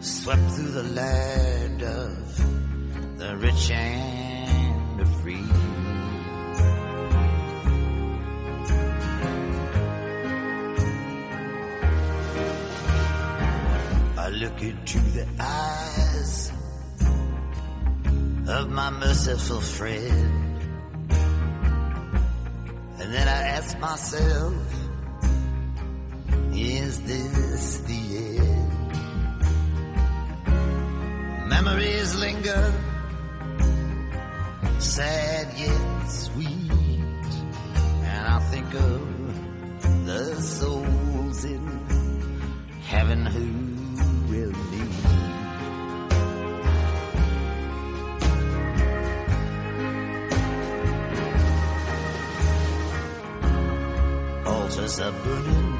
Swept through the land of the rich and I look into the eyes of my merciful friend. And then I ask myself, is this the end? Memories linger, sad yet sweet. And I think of the souls in heaven who will meet. Altars are burning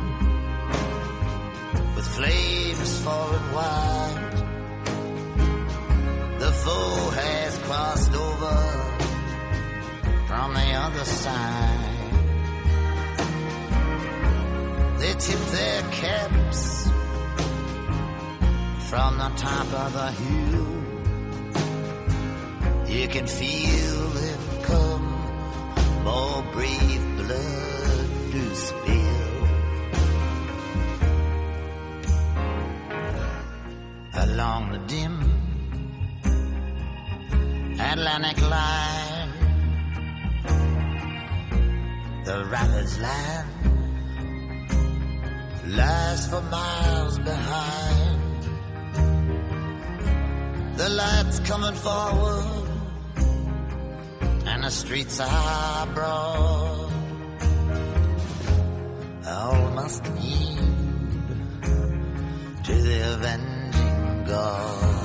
with flames falling wide. The foe has crossed over from the other side. They tip their caps from the top of the hill. You can feel them come, more brave blood to spill. Along the dim Atlantic line, the rapids land lies for miles behind. The lights coming forward, and the streets are broad. All must yield to the avenging God.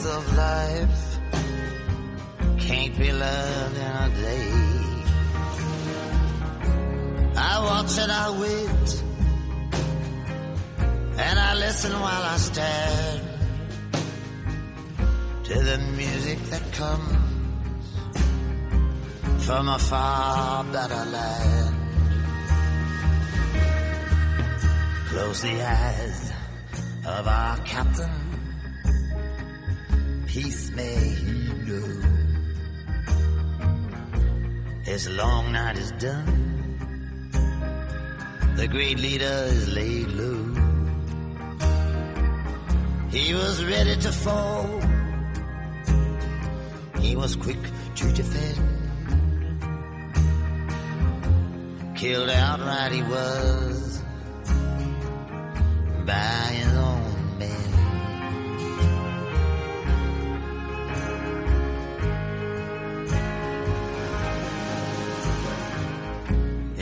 Lessons of life can't be learned in a day. I watch and I wait. And I listen while I stand to the music that comes from a far better land. Close the eyes of our captain. Peace may he know. His long night is done. The great leader is laid low. He was ready to fall. He was quick to defend. Killed outright he was by his own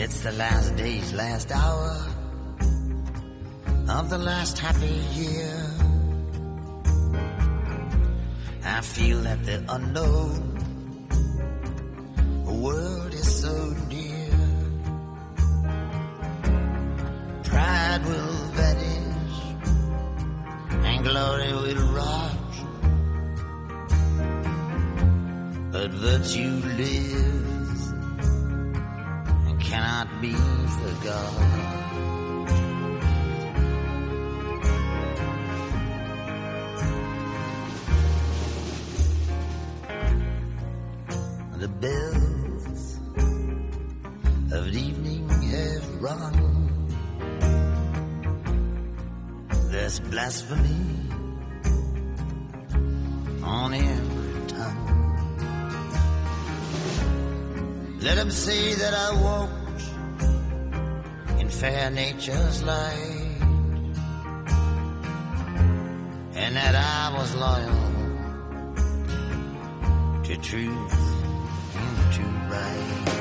It's the last day's last hour of the last happy year. I feel that the unknown world is so near. Pride will vanish and glory will rise. But virtue lives be forgot. The bells of evening have rung. There's blasphemy on every tongue. Let them say that I walked in fair nature's light and that I was loyal to truth and to right.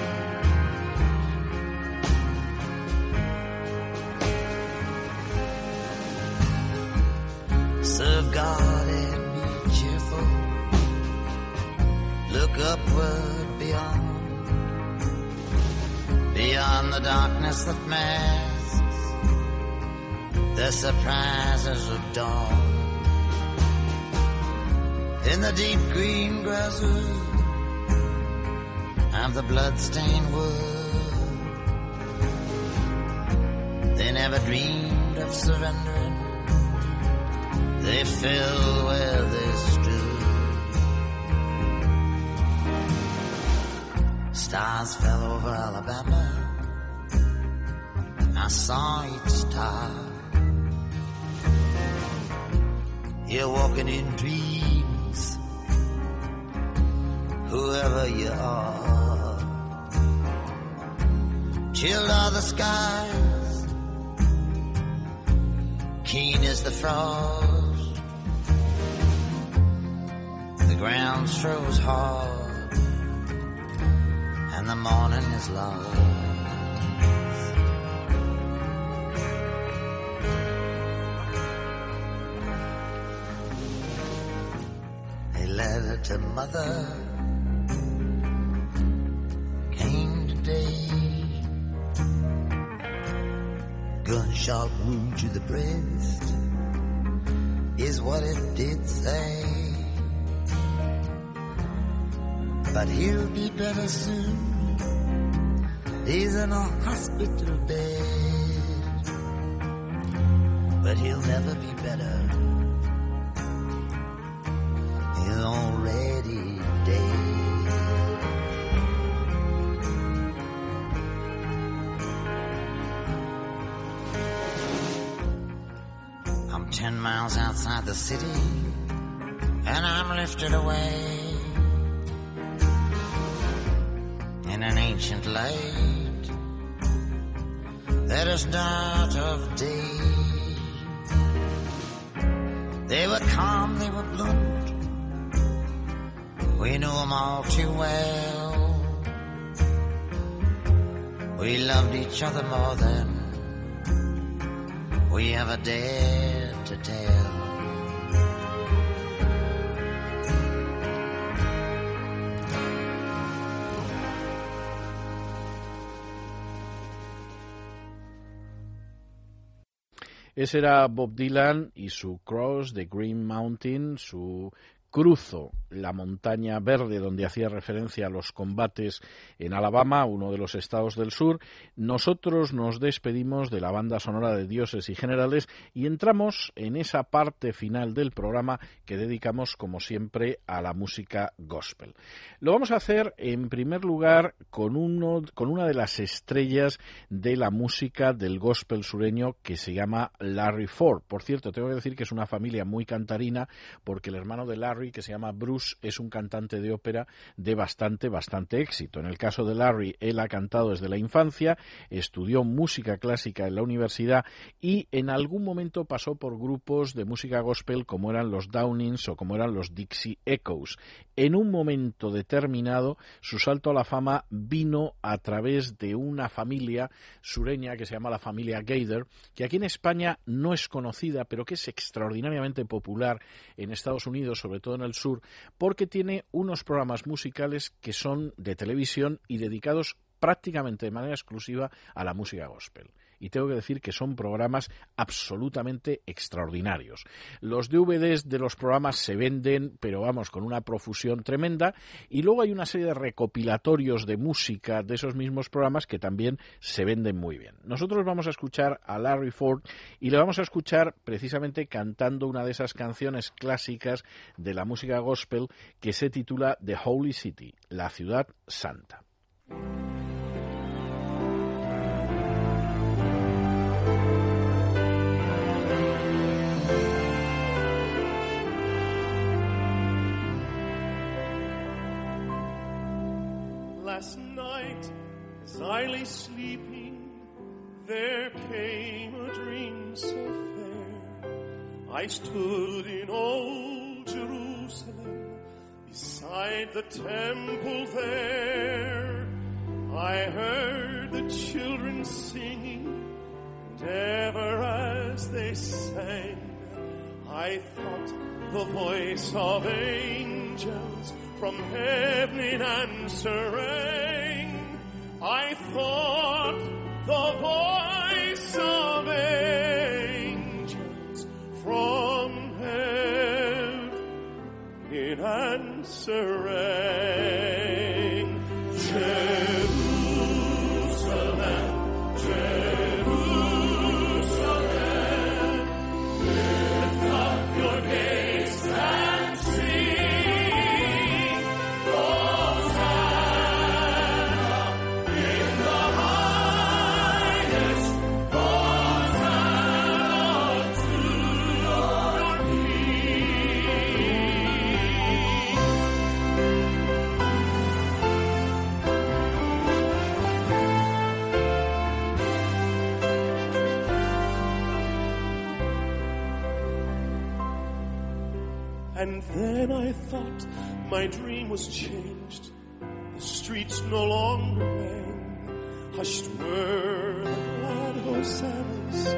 Darkness that masks the surprises of dawn. In the deep green grasses of the bloodstained wood, they never dreamed of surrendering. They fell where they stood. Stars fell over Alabama. I saw each star. You're walking in dreams, whoever you are. Chilled are the skies, keen is the frost. The ground froze hard, and the morning is lost. To mother came today. Gunshot wound to the breast is what it did say. But he'll be better soon. He's in a hospital bed. But he'll never be better. City, and I'm lifted away in an ancient light that is not of day. They were calm, they were blunt. We knew them all too well. We loved each other more than we ever dared to tell. Ese era Bob Dylan y su Cross the Green Mountain, su cruzo la montaña verde donde hacía referencia a los combates en Alabama, uno de los estados del sur, nosotros nos despedimos de la banda sonora de Dioses y Generales y entramos en esa parte final del programa que dedicamos, como siempre, a la música gospel. Lo vamos a hacer, en primer lugar, con, uno, con una de las estrellas de la música del gospel sureño que se llama Larry Ford. Por cierto, tengo que decir que es una familia muy cantarina porque el hermano de Larry, que se llama Bruce, es un cantante de ópera de bastante, bastante éxito. En el caso de Larry, él ha cantado desde la infancia, estudió música clásica en la universidad y en algún momento pasó por grupos de música gospel como eran los Downings o como eran los Dixie Echoes. En un momento determinado, su salto a la fama vino a través de una familia sureña que se llama la familia Gaither, que aquí en España no es conocida, pero que es extraordinariamente popular en Estados Unidos, sobre en el sur, porque tiene unos programas musicales que son de televisión y dedicados prácticamente de manera exclusiva a la música gospel y tengo que decir que son programas absolutamente extraordinarios. Los DVDs de los programas se venden, pero vamos, con una profusión tremenda, y luego hay una serie de recopilatorios de música de esos mismos programas que también se venden muy bien. Nosotros vamos a escuchar a Larry Ford y le vamos a escuchar precisamente cantando una de esas canciones clásicas de la música gospel que se titula The Holy City, la ciudad santa. Last night, as I lay sleeping, there came a dream so fair. I stood in old Jerusalem, beside the temple there. I heard the children singing, and ever as they sang, I thought the voice of angels from heaven in answering. I thought the voice of angels from heaven in answering. Then I thought my dream was changed. The streets no longer rang. Hushed were the glad hosannas.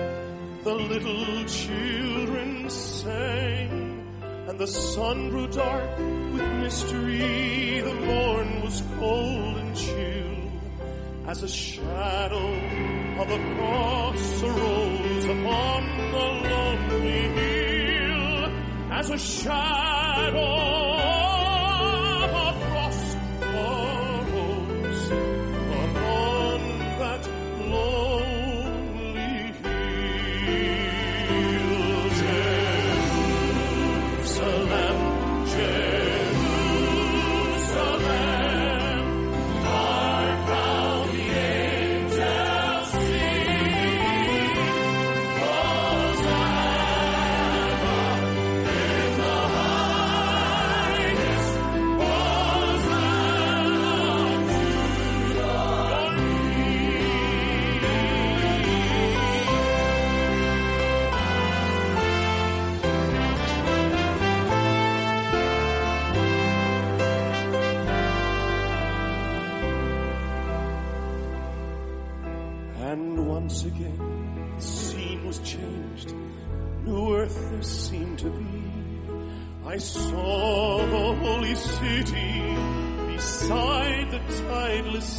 The little children sang. And the sun grew dark with mystery. The morn was cold and chill. As a shadow of a cross arose upon the lonely hill as a shadow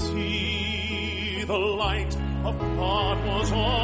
sea. The light of God was on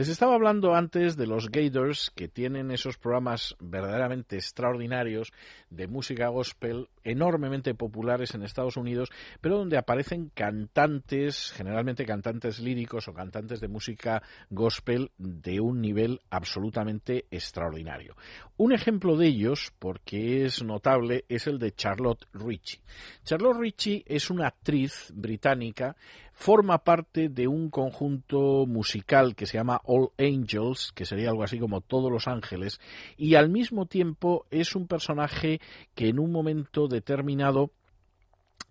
Les estaba hablando antes de los Gators, que tienen esos programas verdaderamente extraordinarios de música gospel, enormemente populares en Estados Unidos, pero donde aparecen cantantes, generalmente cantantes líricos o cantantes de música gospel de un nivel absolutamente extraordinario. Un ejemplo de ellos, porque es notable, es el de Charlotte Ritchie. Charlotte Ritchie es una actriz británica forma parte de un conjunto musical que se llama All Angels, que sería algo así como Todos los Ángeles, y al mismo tiempo es un personaje que en un momento determinado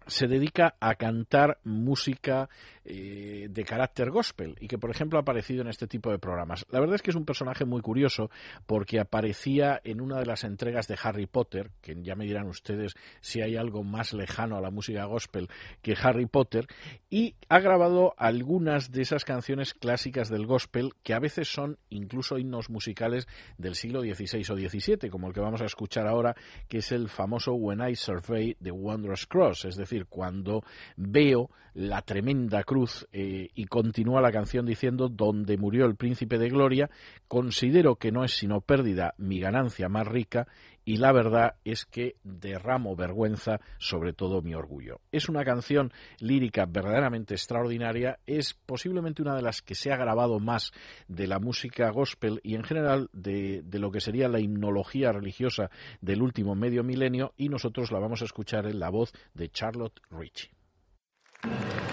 se dedica a cantar música eh, de carácter gospel y que, por ejemplo, ha aparecido en este tipo de programas. La verdad es que es un personaje muy curioso porque aparecía en una de las entregas de Harry Potter, que ya me dirán ustedes si hay algo más lejano a la música gospel que Harry Potter, y ha grabado algunas de esas canciones clásicas del gospel que a veces son incluso himnos musicales del siglo XVI o XVII, como el que vamos a escuchar ahora, que es el famoso When I Survey the Wondrous Cross, es decir, cuando veo la tremenda cruz eh, y continúa la canción diciendo donde murió el príncipe de gloria, considero que no es sino pérdida mi ganancia más rica y la verdad es que derramo vergüenza sobre todo mi orgullo. Es una canción lírica verdaderamente extraordinaria, es posiblemente una de las que se ha grabado más de la música gospel y en general de, de lo que sería la himnología religiosa del último medio milenio y nosotros la vamos a escuchar en la voz de Charlotte Ritchie. To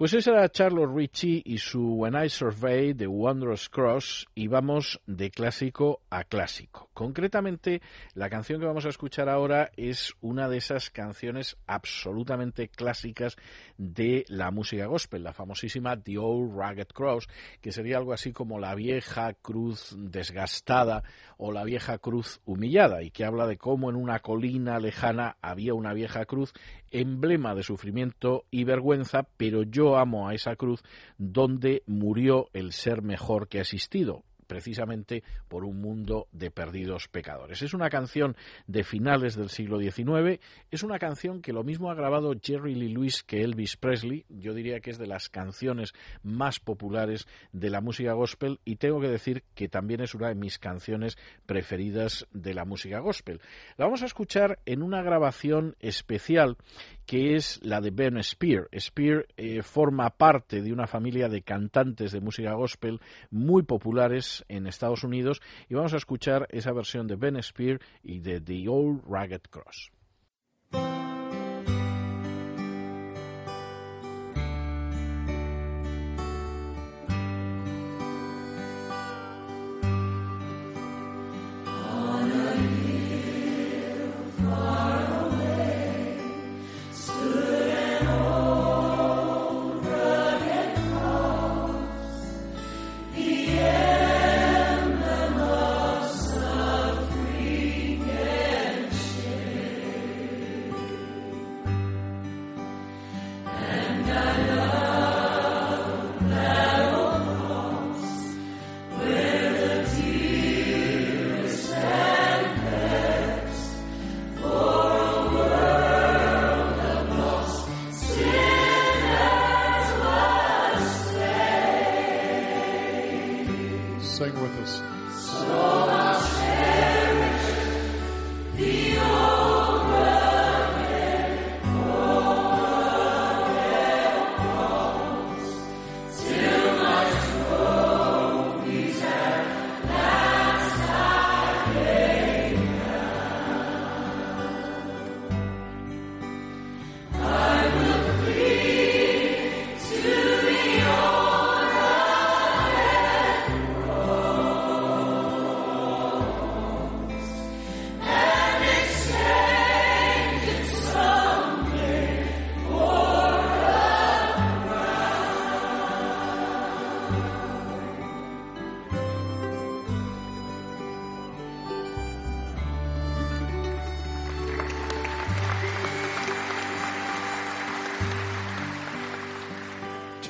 Pues ese era Charles Ritchie y su When I Survey The Wondrous Cross y vamos de clásico a clásico. Concretamente, la canción que vamos a escuchar ahora es una de esas canciones absolutamente clásicas de la música gospel, la famosísima The Old Rugged Cross, que sería algo así como la vieja cruz desgastada o la vieja cruz humillada y que habla de cómo en una colina lejana había una vieja cruz emblema de sufrimiento y vergüenza, pero yo amo a esa cruz donde murió el ser mejor que ha existido precisamente por un mundo de perdidos pecadores. Es una canción de finales del siglo XIX, es una canción que lo mismo ha grabado Jerry Lee Lewis que Elvis Presley, yo diría que es de las canciones más populares de la música gospel y tengo que decir que también es una de mis canciones preferidas de la música gospel. La vamos a escuchar en una grabación especial que es la de Ben Spear. Spear eh, forma parte de una familia de cantantes de música gospel muy populares en Estados Unidos y vamos a escuchar esa versión de Ben Spear y de The Old Ragged Cross.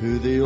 To the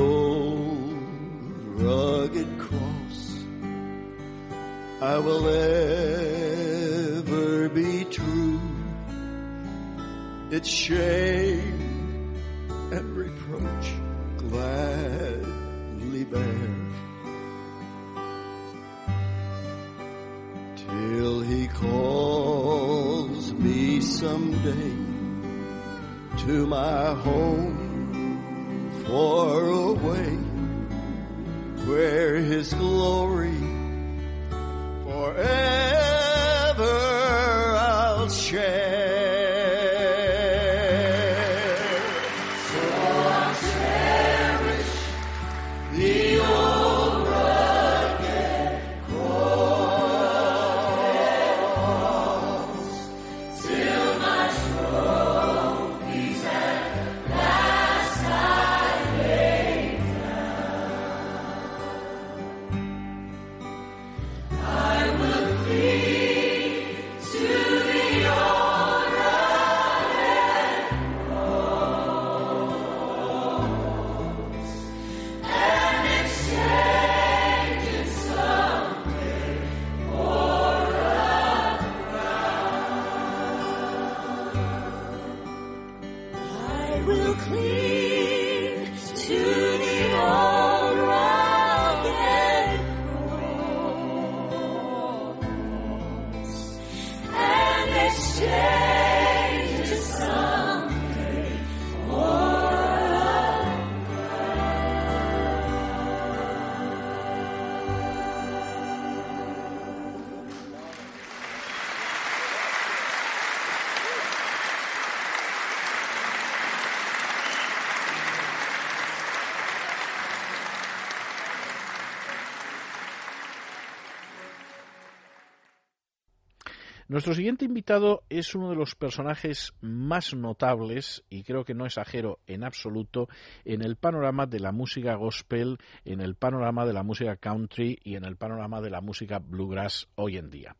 Nuestro siguiente invitado es uno de los personajes más notables, y creo que no exagero en absoluto, en el panorama de la música gospel, en el panorama de la música country y en el panorama de la música bluegrass hoy en día.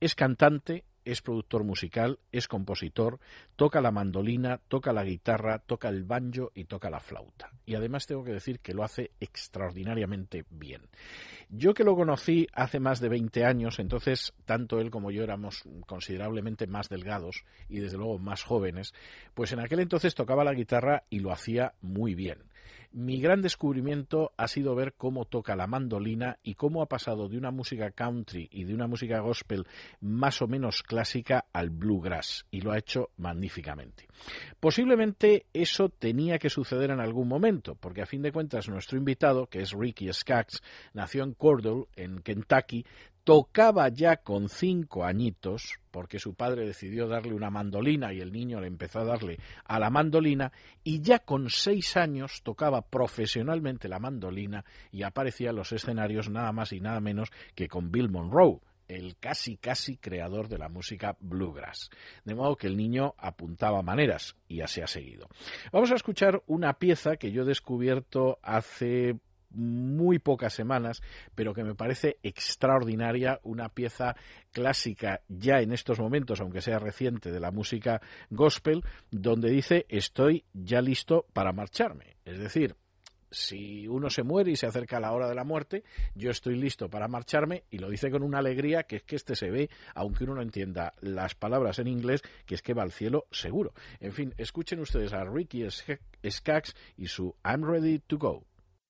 Es cantante, es productor musical, es compositor, toca la mandolina, toca la guitarra, toca el banjo y toca la flauta. Y además tengo que decir que lo hace extraordinariamente bien. Yo que lo conocí hace más de 20 años, entonces tanto él como yo éramos considerablemente más delgados y desde luego más jóvenes, pues en aquel entonces tocaba la guitarra y lo hacía muy bien. Mi gran descubrimiento ha sido ver cómo toca la mandolina y cómo ha pasado de una música country y de una música gospel más o menos clásica al bluegrass y lo ha hecho magníficamente. Posiblemente eso tenía que suceder en algún momento, porque a fin de cuentas nuestro invitado, que es Ricky Skaggs, nació en Cordell, en Kentucky, tocaba ya con cinco añitos, porque su padre decidió darle una mandolina y el niño le empezó a darle a la mandolina, y ya con seis años tocaba profesionalmente la mandolina y aparecía en los escenarios nada más y nada menos que con Bill Monroe el casi casi creador de la música bluegrass. De modo que el niño apuntaba maneras y así ha seguido. Vamos a escuchar una pieza que yo he descubierto hace muy pocas semanas, pero que me parece extraordinaria, una pieza clásica ya en estos momentos, aunque sea reciente, de la música gospel, donde dice estoy ya listo para marcharme. Es decir, si uno se muere y se acerca a la hora de la muerte, yo estoy listo para marcharme y lo dice con una alegría que es que este se ve, aunque uno no entienda las palabras en inglés, que es que va al cielo seguro. En fin, escuchen ustedes a Ricky Skaggs y su I'm ready to go.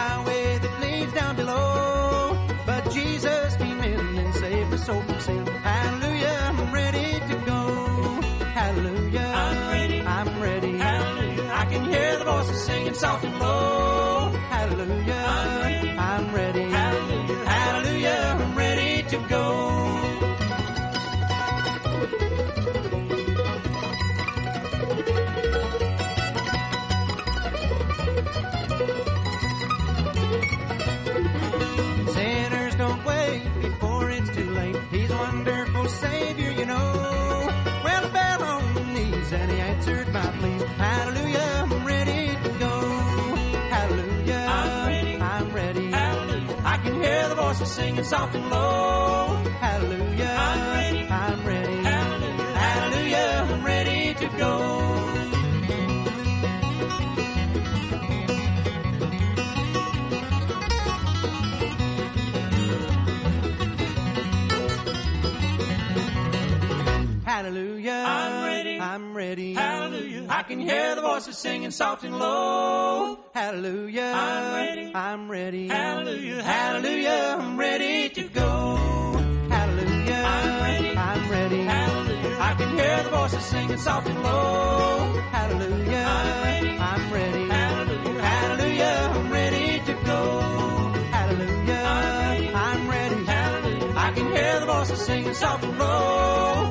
highway that leads down below. But Jesus came in and saved my soul from sin. Hallelujah, I'm ready to go. Hallelujah, I'm ready. I'm ready. Hallelujah, I can hear the voices singing soft and low. Singing soft and low. Hallelujah, I'm ready. I'm ready. Hallelujah, hallelujah I'm ready to go. Hallelujah. I'm ready. I'm ready. Hallelujah. I can hear the voices singing soft and low. Hallelujah. I'm ready. I'm ready. Hallelujah. Hallelujah. I'm ready to go. Hallelujah. I'm ready. I'm ready. Hallelujah. I can hear the voices singing soft and low. Hallelujah. I'm ready. I'm ready. Hallelujah. Hallelujah. I'm ready to go. Hallelujah. I'm ready. I'm ready. Hallelujah. I can hear the voices singing soft and low.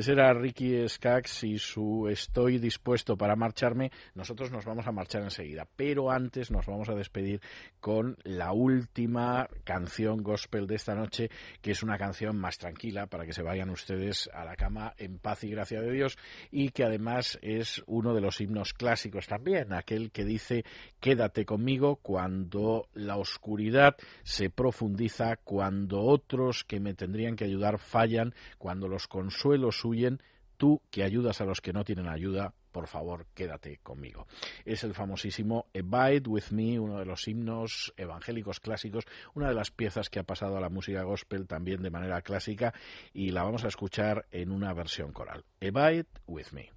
Ese era Ricky Skaggs y su Estoy dispuesto para marcharme. Nosotros nos vamos a marchar enseguida, pero antes nos vamos a despedir con la última canción gospel de esta noche, que es una canción más tranquila para que se vayan ustedes a la cama en paz y gracia de Dios y que además es uno de los himnos clásicos también, aquel que dice quédate conmigo cuando la oscuridad se profundiza, cuando otros que me tendrían que ayudar fallan, cuando los consuelos tú que ayudas a los que no tienen ayuda, por favor, quédate conmigo. Es el famosísimo Abide with Me, uno de los himnos evangélicos clásicos, una de las piezas que ha pasado a la música gospel también de manera clásica y la vamos a escuchar en una versión coral. Abide with Me.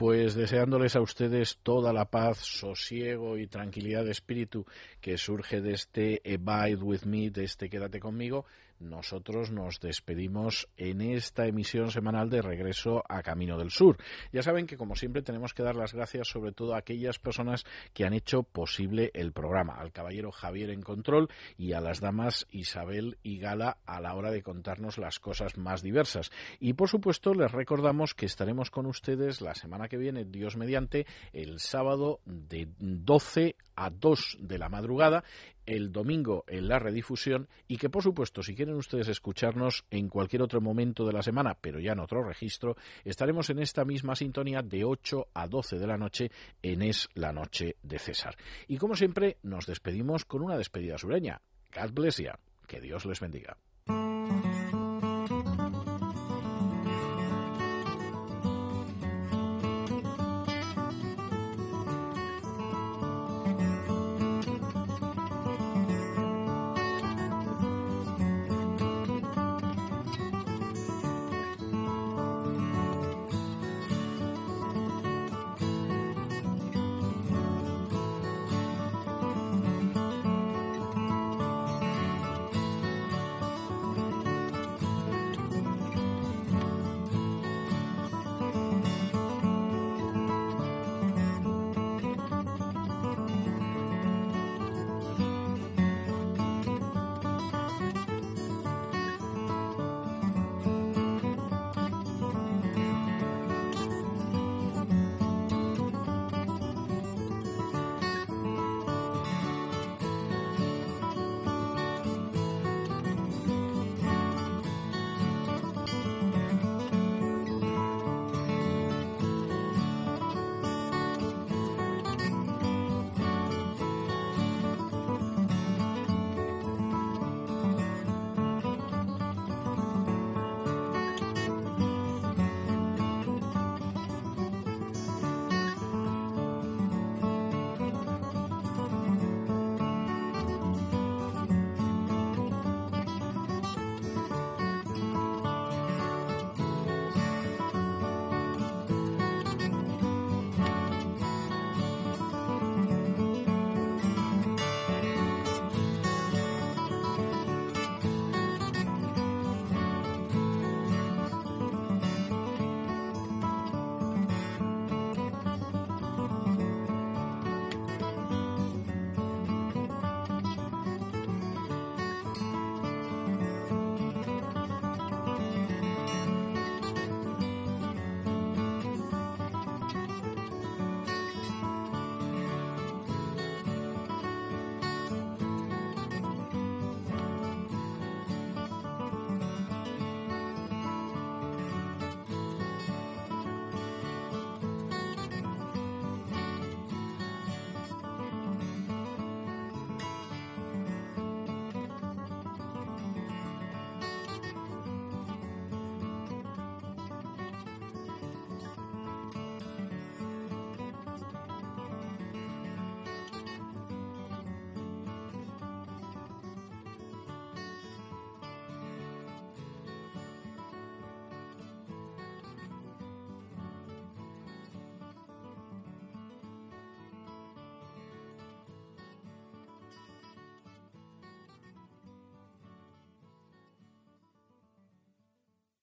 Pues deseándoles a ustedes toda la paz, sosiego y tranquilidad de espíritu que surge de este Abide with Me, de este Quédate conmigo, nosotros nos despedimos en esta emisión semanal de regreso a Camino del Sur. Ya saben que como siempre tenemos que dar las gracias sobre todo a aquellas personas que han hecho posible el programa, al caballero Javier en control y a las damas Isabel y Gala a la hora de contarnos las cosas más diversas. Y por supuesto les recordamos que estaremos con ustedes la semana que viene, Dios mediante, el sábado de 12 a 2 de la madrugada el domingo en la redifusión y que por supuesto si quieren ustedes escucharnos en cualquier otro momento de la semana, pero ya en otro registro, estaremos en esta misma sintonía de 8 a 12 de la noche en Es la Noche de César. Y como siempre nos despedimos con una despedida sureña. God bless you. Que Dios les bendiga.